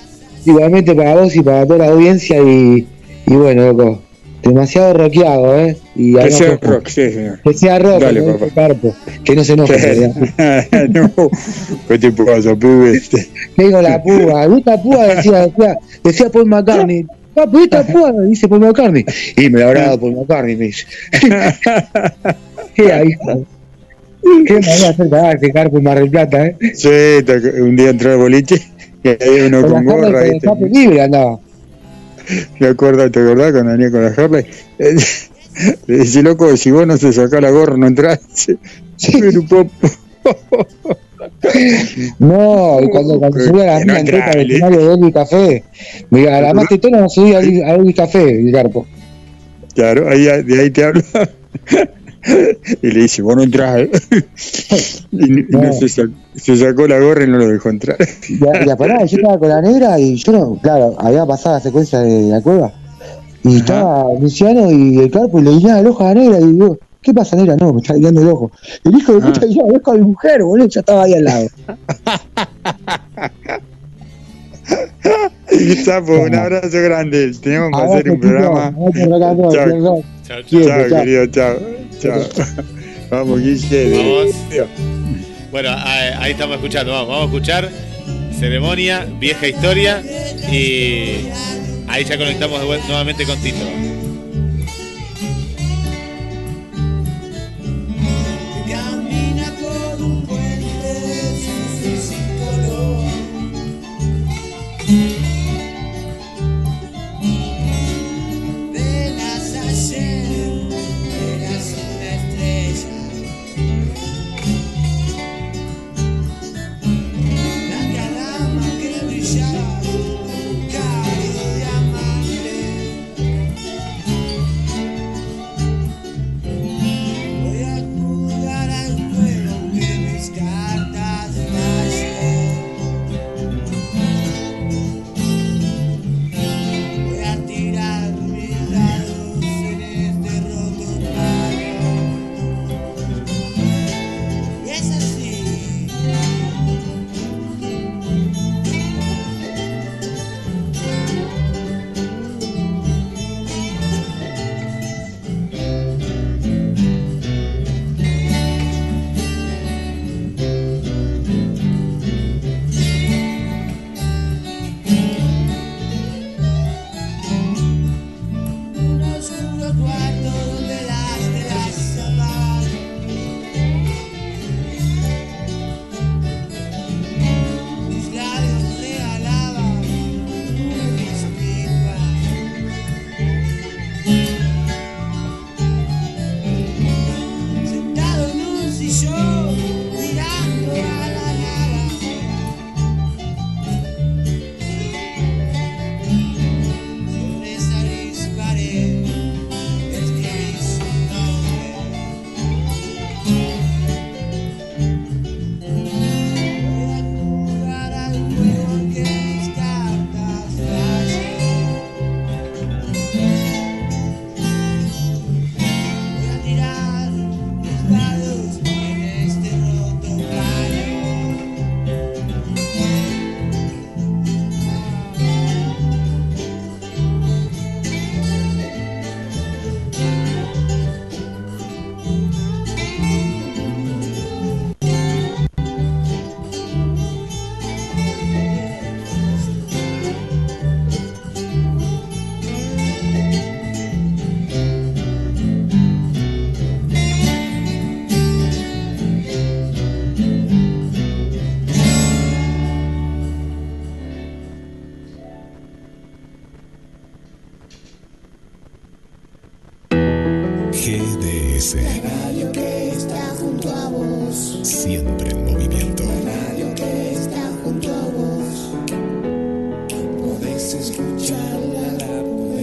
Igualmente para vos y para toda la audiencia y, y bueno, loco, demasiado rockeado, ¿eh? Y Que sea fue- rock, sí, señor. Que sea rock, Dale, ¿no? papá. Carpo, que no se enoje. no, ¿qué te pasa, pibe? ¿Qué digo la púa? Esta púa decía, decía, decía Paul McCartney. Papu, esta púa dice Paul McCartney. Y me lo habrá dado Paul McCartney, me dice. ¿Qué ahí? ¿Qué manera hacer cagarse, Carpo en Mar del Plata, eh? Sí, un día entró al boliche y hay uno Con con gorra. con el libre andaba. Me acuerdo, ¿te acordás cuando venía con la Harley? Le dice, loco, si vos no se sacás la gorra, no entrás. No, y cuando, cuando Que- subía la mina en teta al entrale. escenario de Elvis Café, mira, la más tetona no subía a Elvis- a Café, el Carpo. Claro, ahí, de ahí te habla. Y le dice, vos no entras. ¿eh? Y, no se, sa- se sacó la gorra y no lo dejó entrar. Y a, y a pará, yo estaba con la negra y yo no, claro, había pasado la secuencia de la cueva. Y estaba Luciano y el Carpo y le guiñaba el ojo a la negra y digo, ¿qué pasa negra? No, me está guiando el ojo. El hijo de Ah. puta guiaba el ojo a mi mujer, boludo, ya estaba ahí al lado. Sapo, un abrazo grande. Tenemos que hacer un programa. chao. querido, chao. Chao. Vamos, Guille. Vamos. Bueno, ahí, estamos escuchando. Vamos, vamos a escuchar ceremonia, vieja historia y ahí ya conectamos nuevamente con Tito.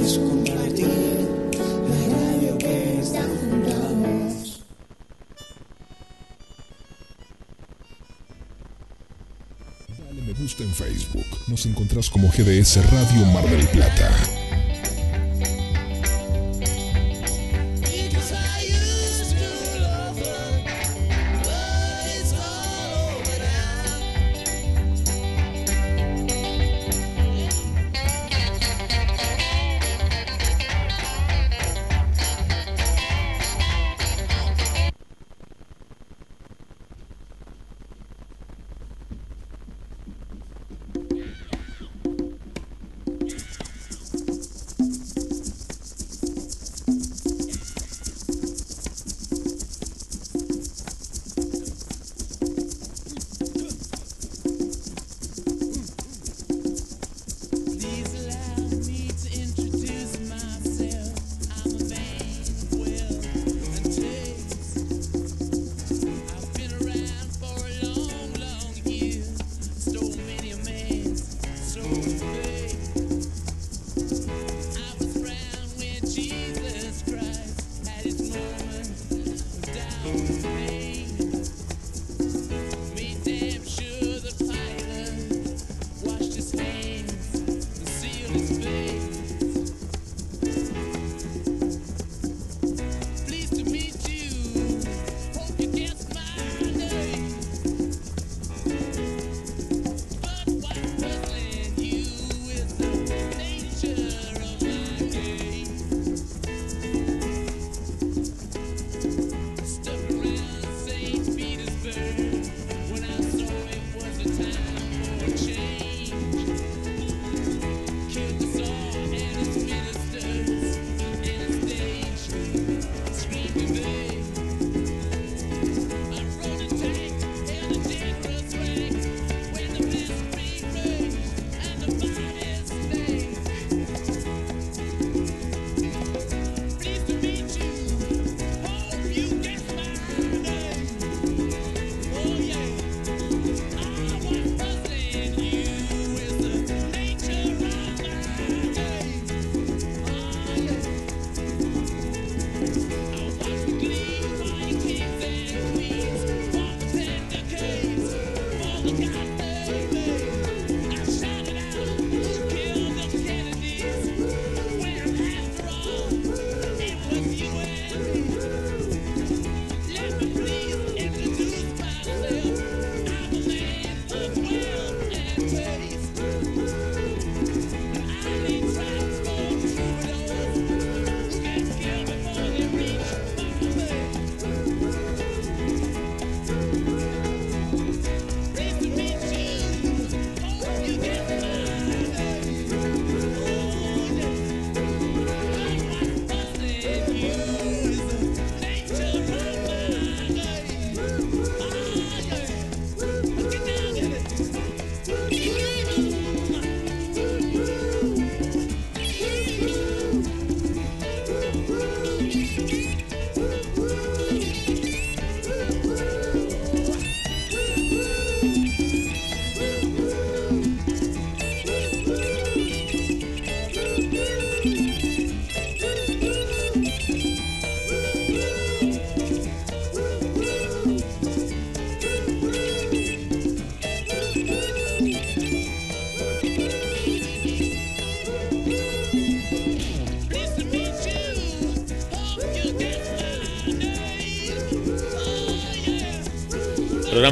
Podés compartir. La radio que está junto a vos. Dale me gusta en Facebook. Nos encontrás como GDS Radio Mar del Plata.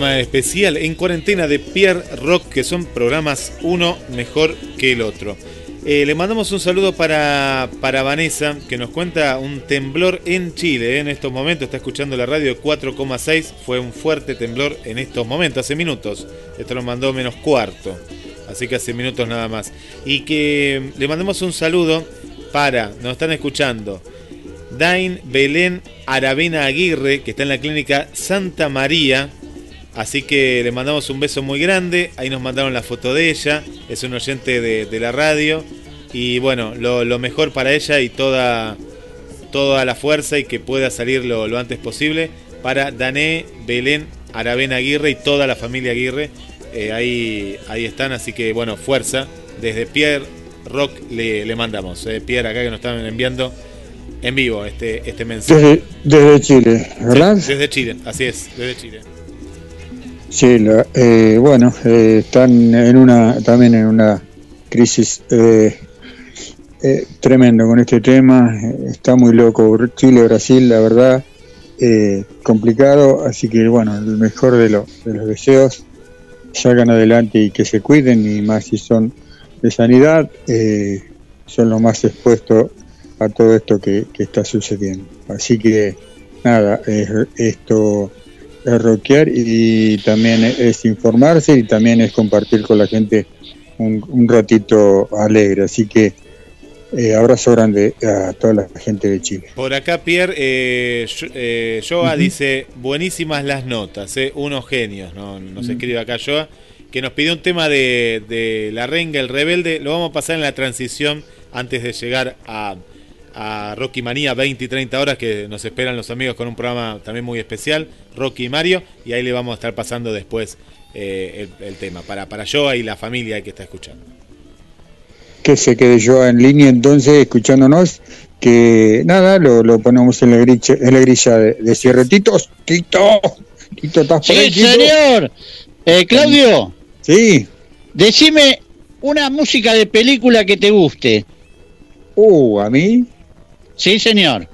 Especial en cuarentena de Pierre Rock, que son programas uno mejor que el otro. Eh, le mandamos un saludo para, para Vanessa, que nos cuenta un temblor en Chile. eh, En estos momentos está escuchando la radio de 4,6. Fue un fuerte temblor en estos momentos, hace minutos. Esto lo mandó menos cuarto. Así que hace minutos nada más. Y que le mandamos un saludo para, nos están escuchando, Dain Belén Aravena Aguirre, que está en la clínica Santa María. Así que le mandamos un beso muy grande. Ahí nos mandaron la foto de ella. Es un oyente de, de la radio. Y bueno, lo, lo mejor para ella y toda, toda la fuerza y que pueda salir lo, lo antes posible. Para Dané Belén Aravena Aguirre y toda la familia Aguirre. Eh, ahí, ahí están. Así que bueno, fuerza. Desde Pierre Rock le, le mandamos. eh, Pierre acá que nos están enviando en vivo este, este mensaje. Desde, desde Chile, ¿verdad? Sí, desde Chile, así es, desde Chile. Sí, la- eh, bueno, eh, están en una, también en una crisis eh, eh, tremenda con este tema. Está muy loco Chile, Brasil, la verdad, eh, complicado. Así que bueno, el mejor de, lo- de los deseos, salgan adelante y que se cuiden, y más si son de sanidad, son los más expuestos a todo esto que, que está sucediendo. Así que nada, es- esto es rockear y también es informarse y también es compartir con la gente un, un ratito alegre. Así que eh, abrazo grande a toda la gente de Chile. Por acá Pierre eh, eh, Joa dice, buenísimas las notas, eh, unos genios, ¿no? nos Ujú. escribe acá Joa, que nos pidió un tema de, de La Renga, el Rebelde, lo vamos a pasar en la transición antes de llegar a, a Rocky Manía 20 y 30 horas que nos esperan los amigos con un programa también muy especial, Rocky y Mario, y ahí le vamos a estar pasando después eh, el, el tema, para, para Joa y la familia que está escuchando. Que se quede yo en línea entonces escuchándonos. Que nada, lo, lo ponemos en la grilla, en la grilla de, de cierre. Tito, Tito, Tito, ¿estás por Sí, ahí, Tito? señor. Eh, Claudio. Sí. Decime una música de película que te guste. Uh, ¿a mí? Sí, señor.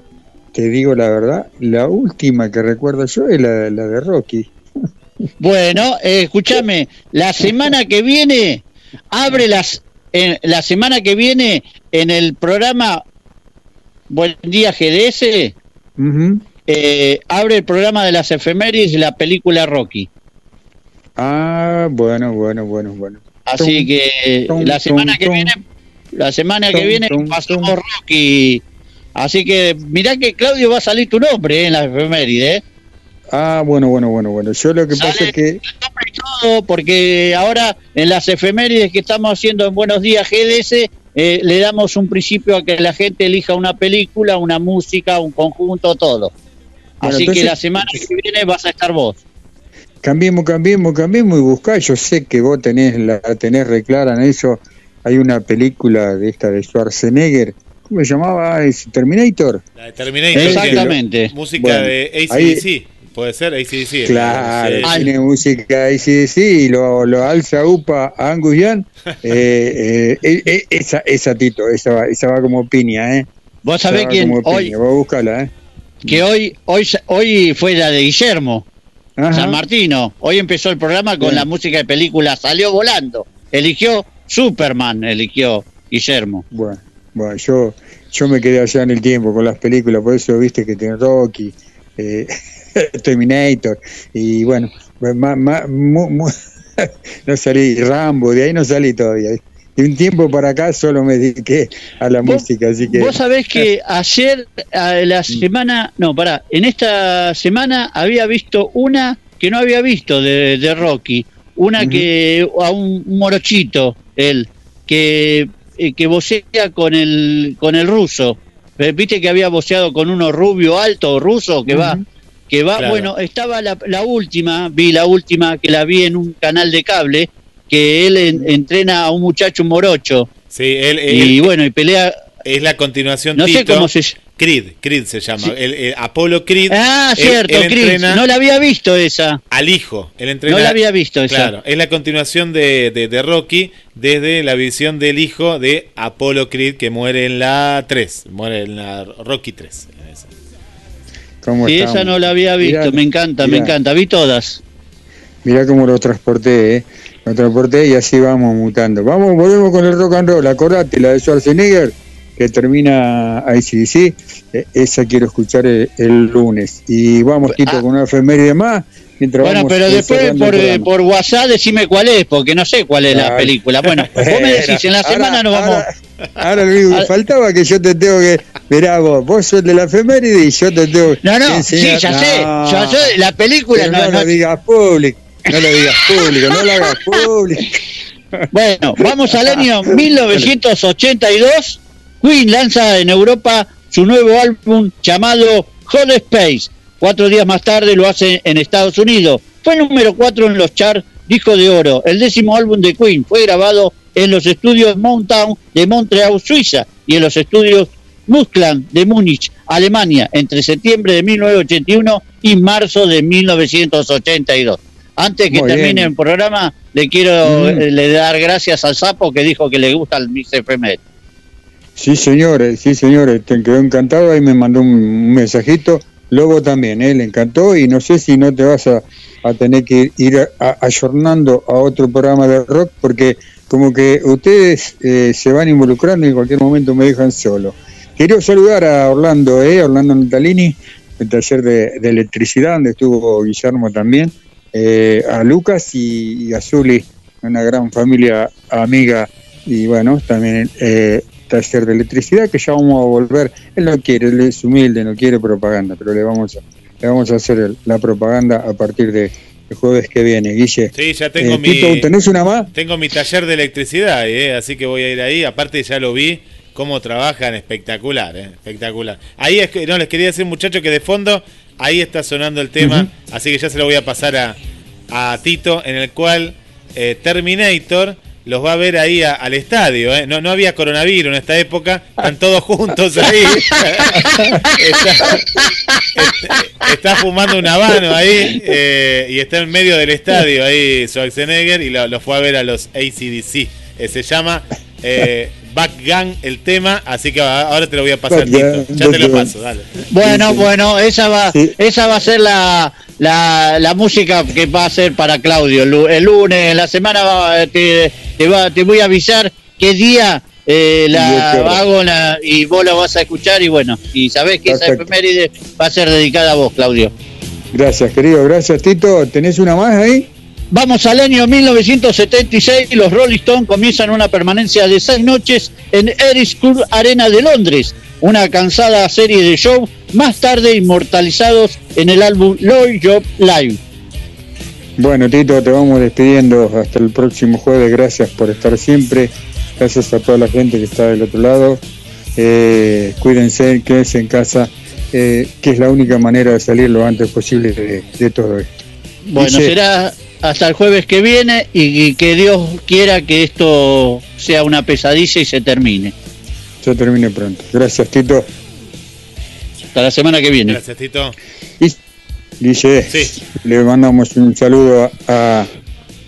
Te digo la verdad, la última que recuerdo yo es la, la de Rocky. Bueno, eh, escúchame, la semana que viene abre las en- la semana que viene en el programa Buen Día GDS eh, abre el programa de las efemérides de la película Rocky. Ah, bueno, bueno, bueno, bueno. Así que la semana que viene la semana que viene pasamos Rocky. Así que mirá que Claudio va a salir tu nombre eh, en las efemérides. ¿eh? Ah, bueno, bueno, bueno, bueno. Yo lo que pasa es que todo, porque ahora en las efemérides que estamos haciendo en Buenos Días GDS, eh, le damos un principio a que la gente elija una película, una música, un conjunto, todo. Bueno, Así que la semana que viene vas a estar vos. cambiemos, cambiemos, cambiemos y buscá. Yo sé que vos tenés, la tenés reclara en eso. Hay una película de esta de Schwarzenegger. ¿Cómo se llamaba? ¿Es Terminator? La de Terminator. Exactamente. que- Música Bueno, de ahí- ACDC. Puede ser ACDC. Claro, Sí. tiene música sí, y lo, lo alza UPA a Angus Young. Eh, eh, eh, eh, esa, esa Tito, esa va, esa va como piña, ¿eh? Vos Esa sabés quién hoy, vos buscala, ¿eh? que hoy, hoy, hoy fue la de Guillermo Ajá. San Martino. Hoy empezó el programa con la música de película, salió volando. Eligió Superman, eligió Guillermo. Bueno, bueno yo, yo me quedé allá en el tiempo con las películas, por eso viste que tiene Rocky, eh, Terminator, y bueno, pues ma- ma- mu- mu- no salí, Rambo, de ahí no salí todavía. De un tiempo para acá solo me dediqué a la música, así que... Vos sabés que ayer, a la semana, no, pará, en esta semana había visto una que no había visto de, de Rocky, una que, a un morochito, él, que, eh, que vocea con el, con el ruso. Eh, Viste que había voceado con uno rubio alto ruso que va, que va, Claro. bueno, estaba la, la última, vi la última que la vi en un canal de cable, que él en- entrena a un muchacho morocho. Sí, él, Y bueno, y pelea, es la continuación no sé Tito. cómo se Creed, Creed se llama. Sí. El, el Apolo Creed. Ah, cierto, él Chris. entrena No la había visto esa. al hijo. Él entrena, No la había visto esa. Claro, es la continuación de, de, de Rocky desde la visión del hijo de Apolo Creed que muere en la 3. Muere en la Rocky 3. ¿Cómo Sí, estamos? esa no la había visto. Mirá, me encanta, me encanta. Vi todas. mirá cómo lo transporté, ¿eh? Lo transporté y así vamos mutando. Vamos, volvemos con el rock and roll. Acordate, la de Schwarzenegger, que termina ICDC. eh, esa quiero escuchar el, el lunes. Y vamos, Tito, con una efeméride más. Mientras Ah. Bueno, vamos pero después cerrando el por, eh, por WhatsApp decime cuál es, porque no sé cuál es la película. Bueno, vos me decís, en la Ahora- semana nos vamos... Ahora único que faltaba que yo te tengo que. Mirá vos, vos sos de la efeméride y yo te tengo No, no, que enseñar- sí, ya sé, No, ya sé, la película no- no, no- digas público, no lo digas público, no lo hagas público. Bueno, vamos al año 1982. Queen lanza en Europa su nuevo álbum llamado Hot Space. Cuatro días más tarde lo hace en Estados Unidos. Fue número cuatro en los charts disco de oro. El décimo álbum de Queen fue grabado en los estudios Mountain de Montreal, Suiza, y en los estudios Muskland de Múnich, Alemania, entre septiembre de 1981 y marzo de 1982. Antes que Muy termine bien. el programa, le quiero Mm. eh, le dar gracias al sapo que dijo que le gusta el Miss FML. Sí, señores, sí, señores, te quedó encantado. Ahí me mandó un, mensajito. Lobo también, ¿eh? le encantó. Y no sé si no te vas a, tener que ir a- a- ayornando a otro programa de rock, porque como que ustedes eh, se van involucrando y en cualquier momento me dejan solo. Quiero saludar a Orlando, ¿eh? Orlando Natalini, el taller de, electricidad, donde estuvo Guillermo también. eh, a Lucas y, y a Zuli, una gran familia amiga y bueno, también eh, taller de electricidad que ya vamos a volver. Él no quiere, él es humilde, no quiere propaganda, pero le vamos a, le vamos a hacer el- la propaganda a partir de el jueves que viene. Guille, Sí, ya tengo eh, mi. Tito, ¿tenés una más? Tengo mi taller de electricidad, eh, así que voy a ir ahí. Aparte, ya lo vi cómo trabajan, espectacular, eh, espectacular. Ahí es que, no, les quería decir, muchachos, que de fondo ahí está sonando el tema, así que ya se lo voy a pasar a, a Tito, en el cual eh, Terminator los va a ver ahí a- al estadio. eh. No, no había coronavirus en esta época, están todos juntos ahí. está, está- está fumando un habano ahí eh, y está en medio del estadio ahí Schwarzenegger y lo, lo fue a ver a los ACDC. Eh, se llama eh, Backgang el tema, así que ahora te lo voy a pasar, Tito. Ya te lo paso, dale. Bueno, bueno, esa va, esa va a ser la, la, la música que va a ser para Claudio. El, lu- el lunes, en la semana va- te, te, va, te voy a avisar qué día eh, la Y hago la- y vos la vas a escuchar y bueno, y sabés que esa efeméride va a ser dedicada a vos, Claudio. Gracias, querido, gracias, Tito. ¿Tenés una más ahí? Vamos al año 1976 y los Rolling Stones comienzan una permanencia de seis noches en Eris Club Arena de Londres, una cansada serie de shows más tarde inmortalizados en el álbum Lloyd Job Live. Bueno, Tito, te vamos despidiendo hasta el próximo jueves. Gracias por estar siempre. Gracias a toda la gente que está del otro lado. Eh, cuídense, quédense en casa, eh, que es la única manera de salir lo antes posible de, de todo esto. Bueno, Dice- será hasta el jueves que viene y, y que Dios quiera que esto sea una pesadilla y se termine. Ya termine pronto. Gracias, Tito. Hasta la semana que viene. Gracias, Tito. Dice, le mandamos un saludo a,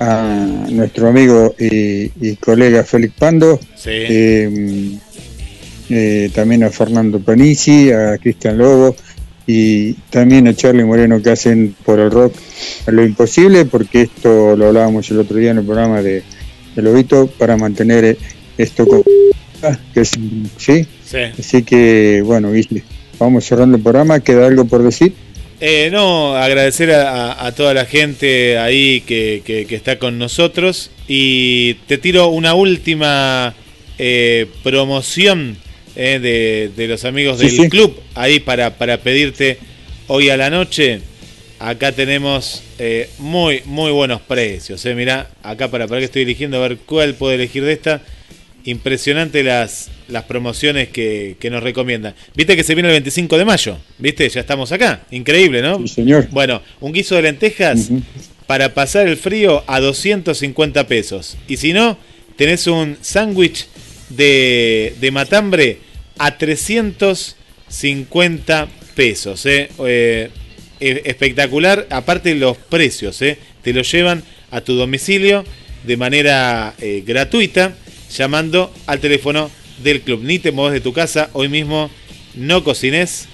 a nuestro amigo y, y colega Félix Pando, Sí. eh, eh, también a Fernando Panisi, a Cristian Lobo y también a Charlie Moreno que hacen por el rock lo imposible, porque esto lo hablábamos el otro día en el programa de, de Lobito, para mantener esto con... Que es, ¿sí? Sí. Así que, bueno, Guille, vamos cerrando el programa, ¿queda algo por decir? Eh, no, agradecer a, toda la gente ahí que, que- que está con nosotros. Y te tiro una última eh, promoción eh, de, de los amigos Sí, del sí. club ahí para, para pedirte hoy a la noche. Acá tenemos eh, muy, muy buenos precios. Eh. Mirá, acá para, para que estoy eligiendo a ver cuál puedo elegir de esta. Impresionante las, las promociones que, que nos recomiendan. Viste que se viene el 25 de mayo, ¿viste? Ya estamos acá. Increíble, ¿no? Sí, señor. Bueno, un guiso de lentejas para pasar el frío a 250 pesos. Y si no, tenés un sándwich de, de matambre a 350 pesos. ¿eh? Eh, espectacular, aparte los precios, ¿eh? te lo llevan a tu domicilio de manera gratuita, llamando al teléfono del club. Ni te mueves de tu casa, hoy mismo no cocines,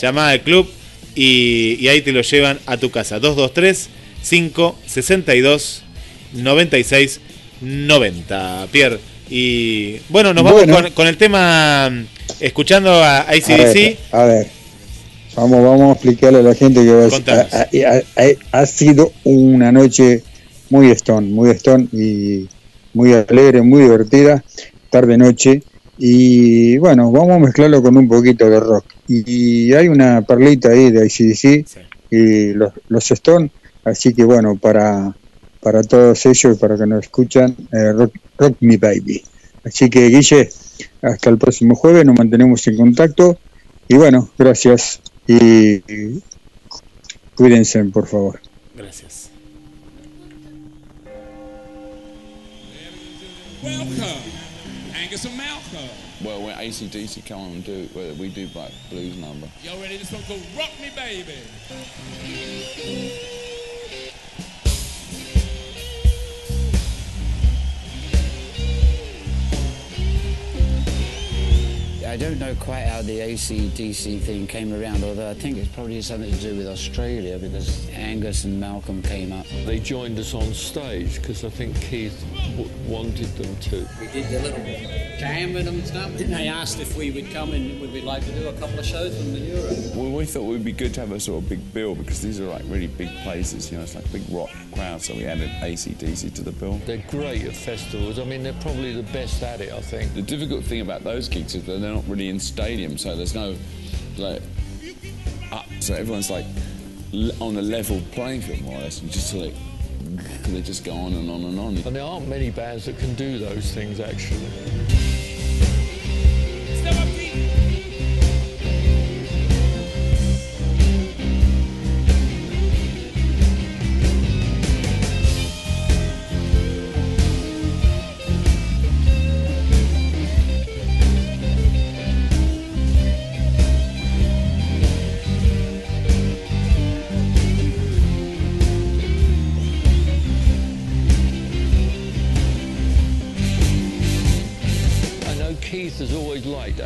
llama al club y, y ahí te lo llevan a tu casa. 223 5 62 96 90. Pierre. Y bueno, nos vamos Bueno. Con, con el tema escuchando a A ICDC. ver, a ver, vamos, vamos a explicarle a la gente que a- ha, ha- ha- ha sido una noche muy stone, muy stone y muy alegre, muy divertida, tarde noche. Y bueno, vamos a mezclarlo con un poquito de rock. Y, hay una perlita ahí de ICDC y los, los Stone, así que bueno, para, para todos ellos y para que nos escuchan, eh, rock, rock Me Baby. Así que Guille, hasta el próximo jueves, nos mantenemos en contacto y bueno, gracias y cuídense por favor. Gracias. Welcome, Angus and Malcolm. Well, when ACDC come on and do it, well, we do like blues number. Y'all ready? This one called Rock Me Baby. I don't know quite how the AC/DC thing came around, although I think it's probably something to do with Australia because Angus and Malcolm came up. They joined us on stage because I think Keith w- wanted them to. We did a little jam with them and stuff. And they asked if we would come and would we like to do a couple of shows with them in Europe. Well, we thought it would be good to have a sort of big bill because these are like really big places, you know, it's like big rock crowd, so we added ACDC to the bill. They're great at festivals. I mean, they're probably the best at it, I think. The difficult thing about those gigs is that they're not really in stadiums, so there's no like up, so everyone's like on a level playing field more or less, and just like they just go on and on and on. And there aren't many bands that can do those things, actually.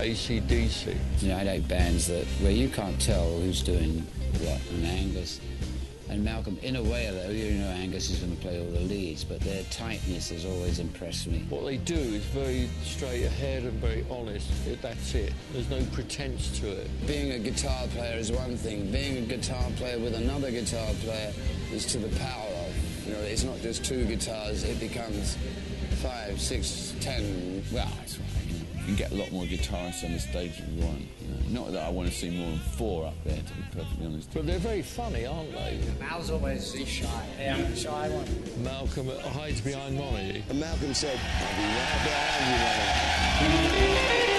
ACDC. You know, I like bands that where you can't tell who's doing what. And Angus and Malcolm, in a way, though, you know, Angus is going to play all the leads, but their tightness has always impressed me. What they do is very straight ahead and very honest. That's it. There's no pretense to it. Being a guitar player is one thing. Being a guitar player with another guitar player is to the power of. You know, it's not just two guitars. It becomes five, six, ten. Well, it's all right, you, can get a lot more guitarists on the stage if you want. You know. Not that I want to see more than four up there, to be perfectly honest. But they're very funny, aren't they? Mal's always he's shy. Yeah, I'm the shy one. Malcolm uh, hides behind Monty. And Malcolm said, I'll be right behind you, Monty."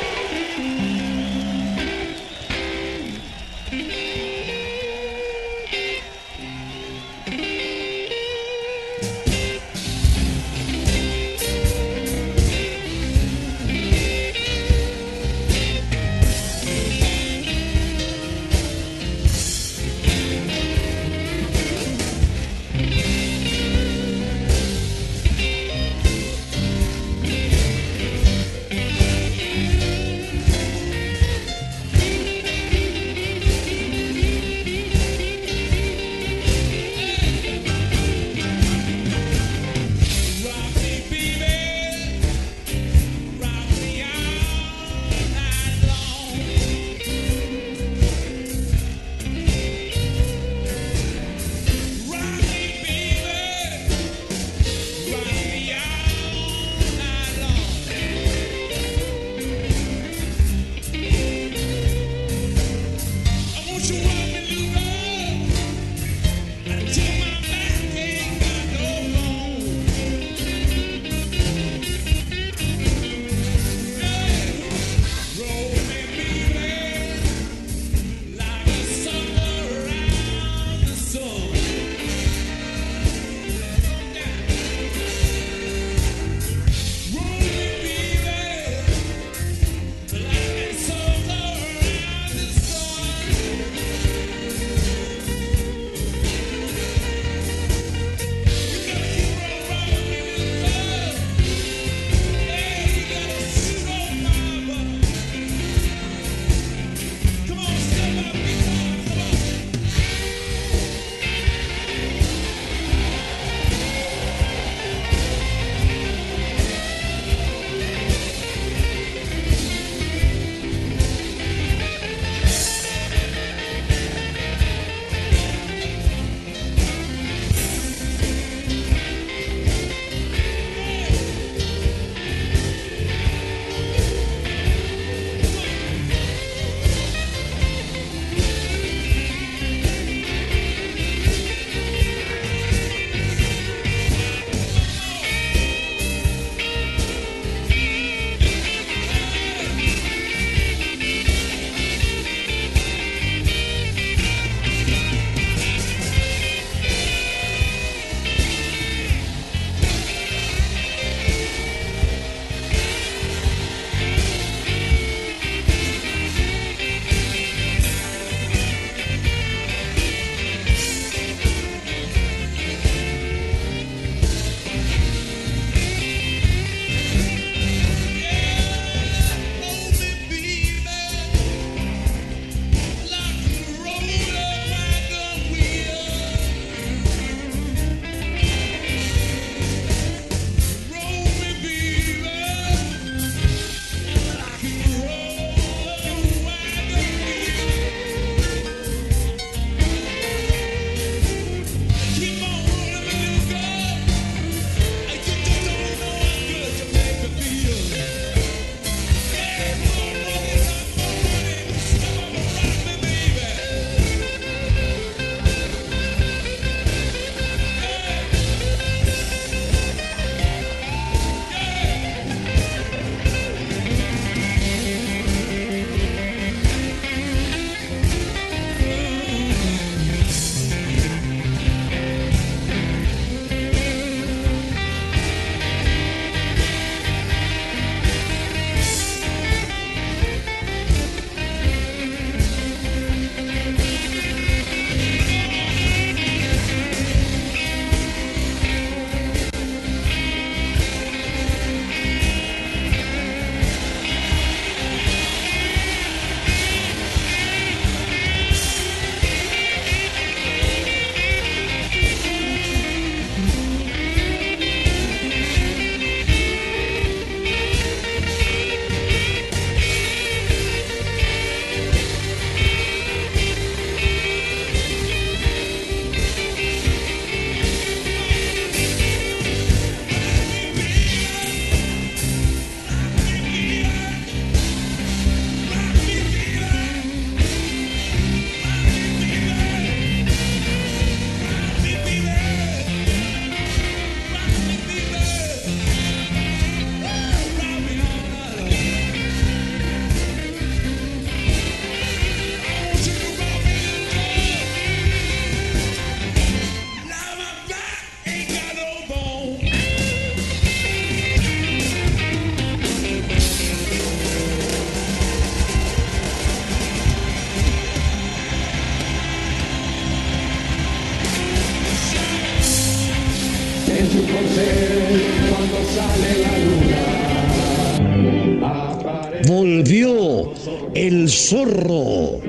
Zorro.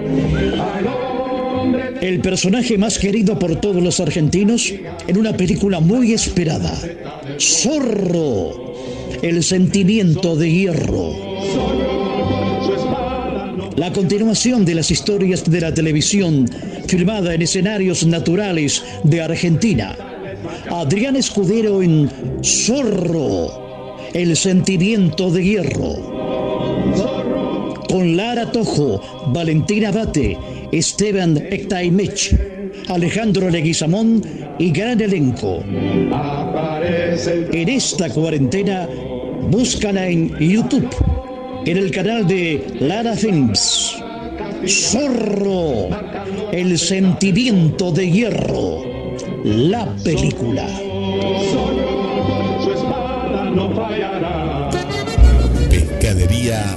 El personaje más querido por todos los argentinos en una película muy esperada. Zorro. El sentimiento de hierro. La continuación de las historias de la televisión filmada en escenarios naturales de Argentina. Adrián Escudero en Zorro. El sentimiento de hierro con Lara Tojo, Valentina Bate, Esteban Ectaimech, Alejandro Leguizamón y gran elenco. En esta cuarentena, búscala en YouTube, en el canal de Lara Films. Zorro, el sentimiento de hierro, la película. Pescadería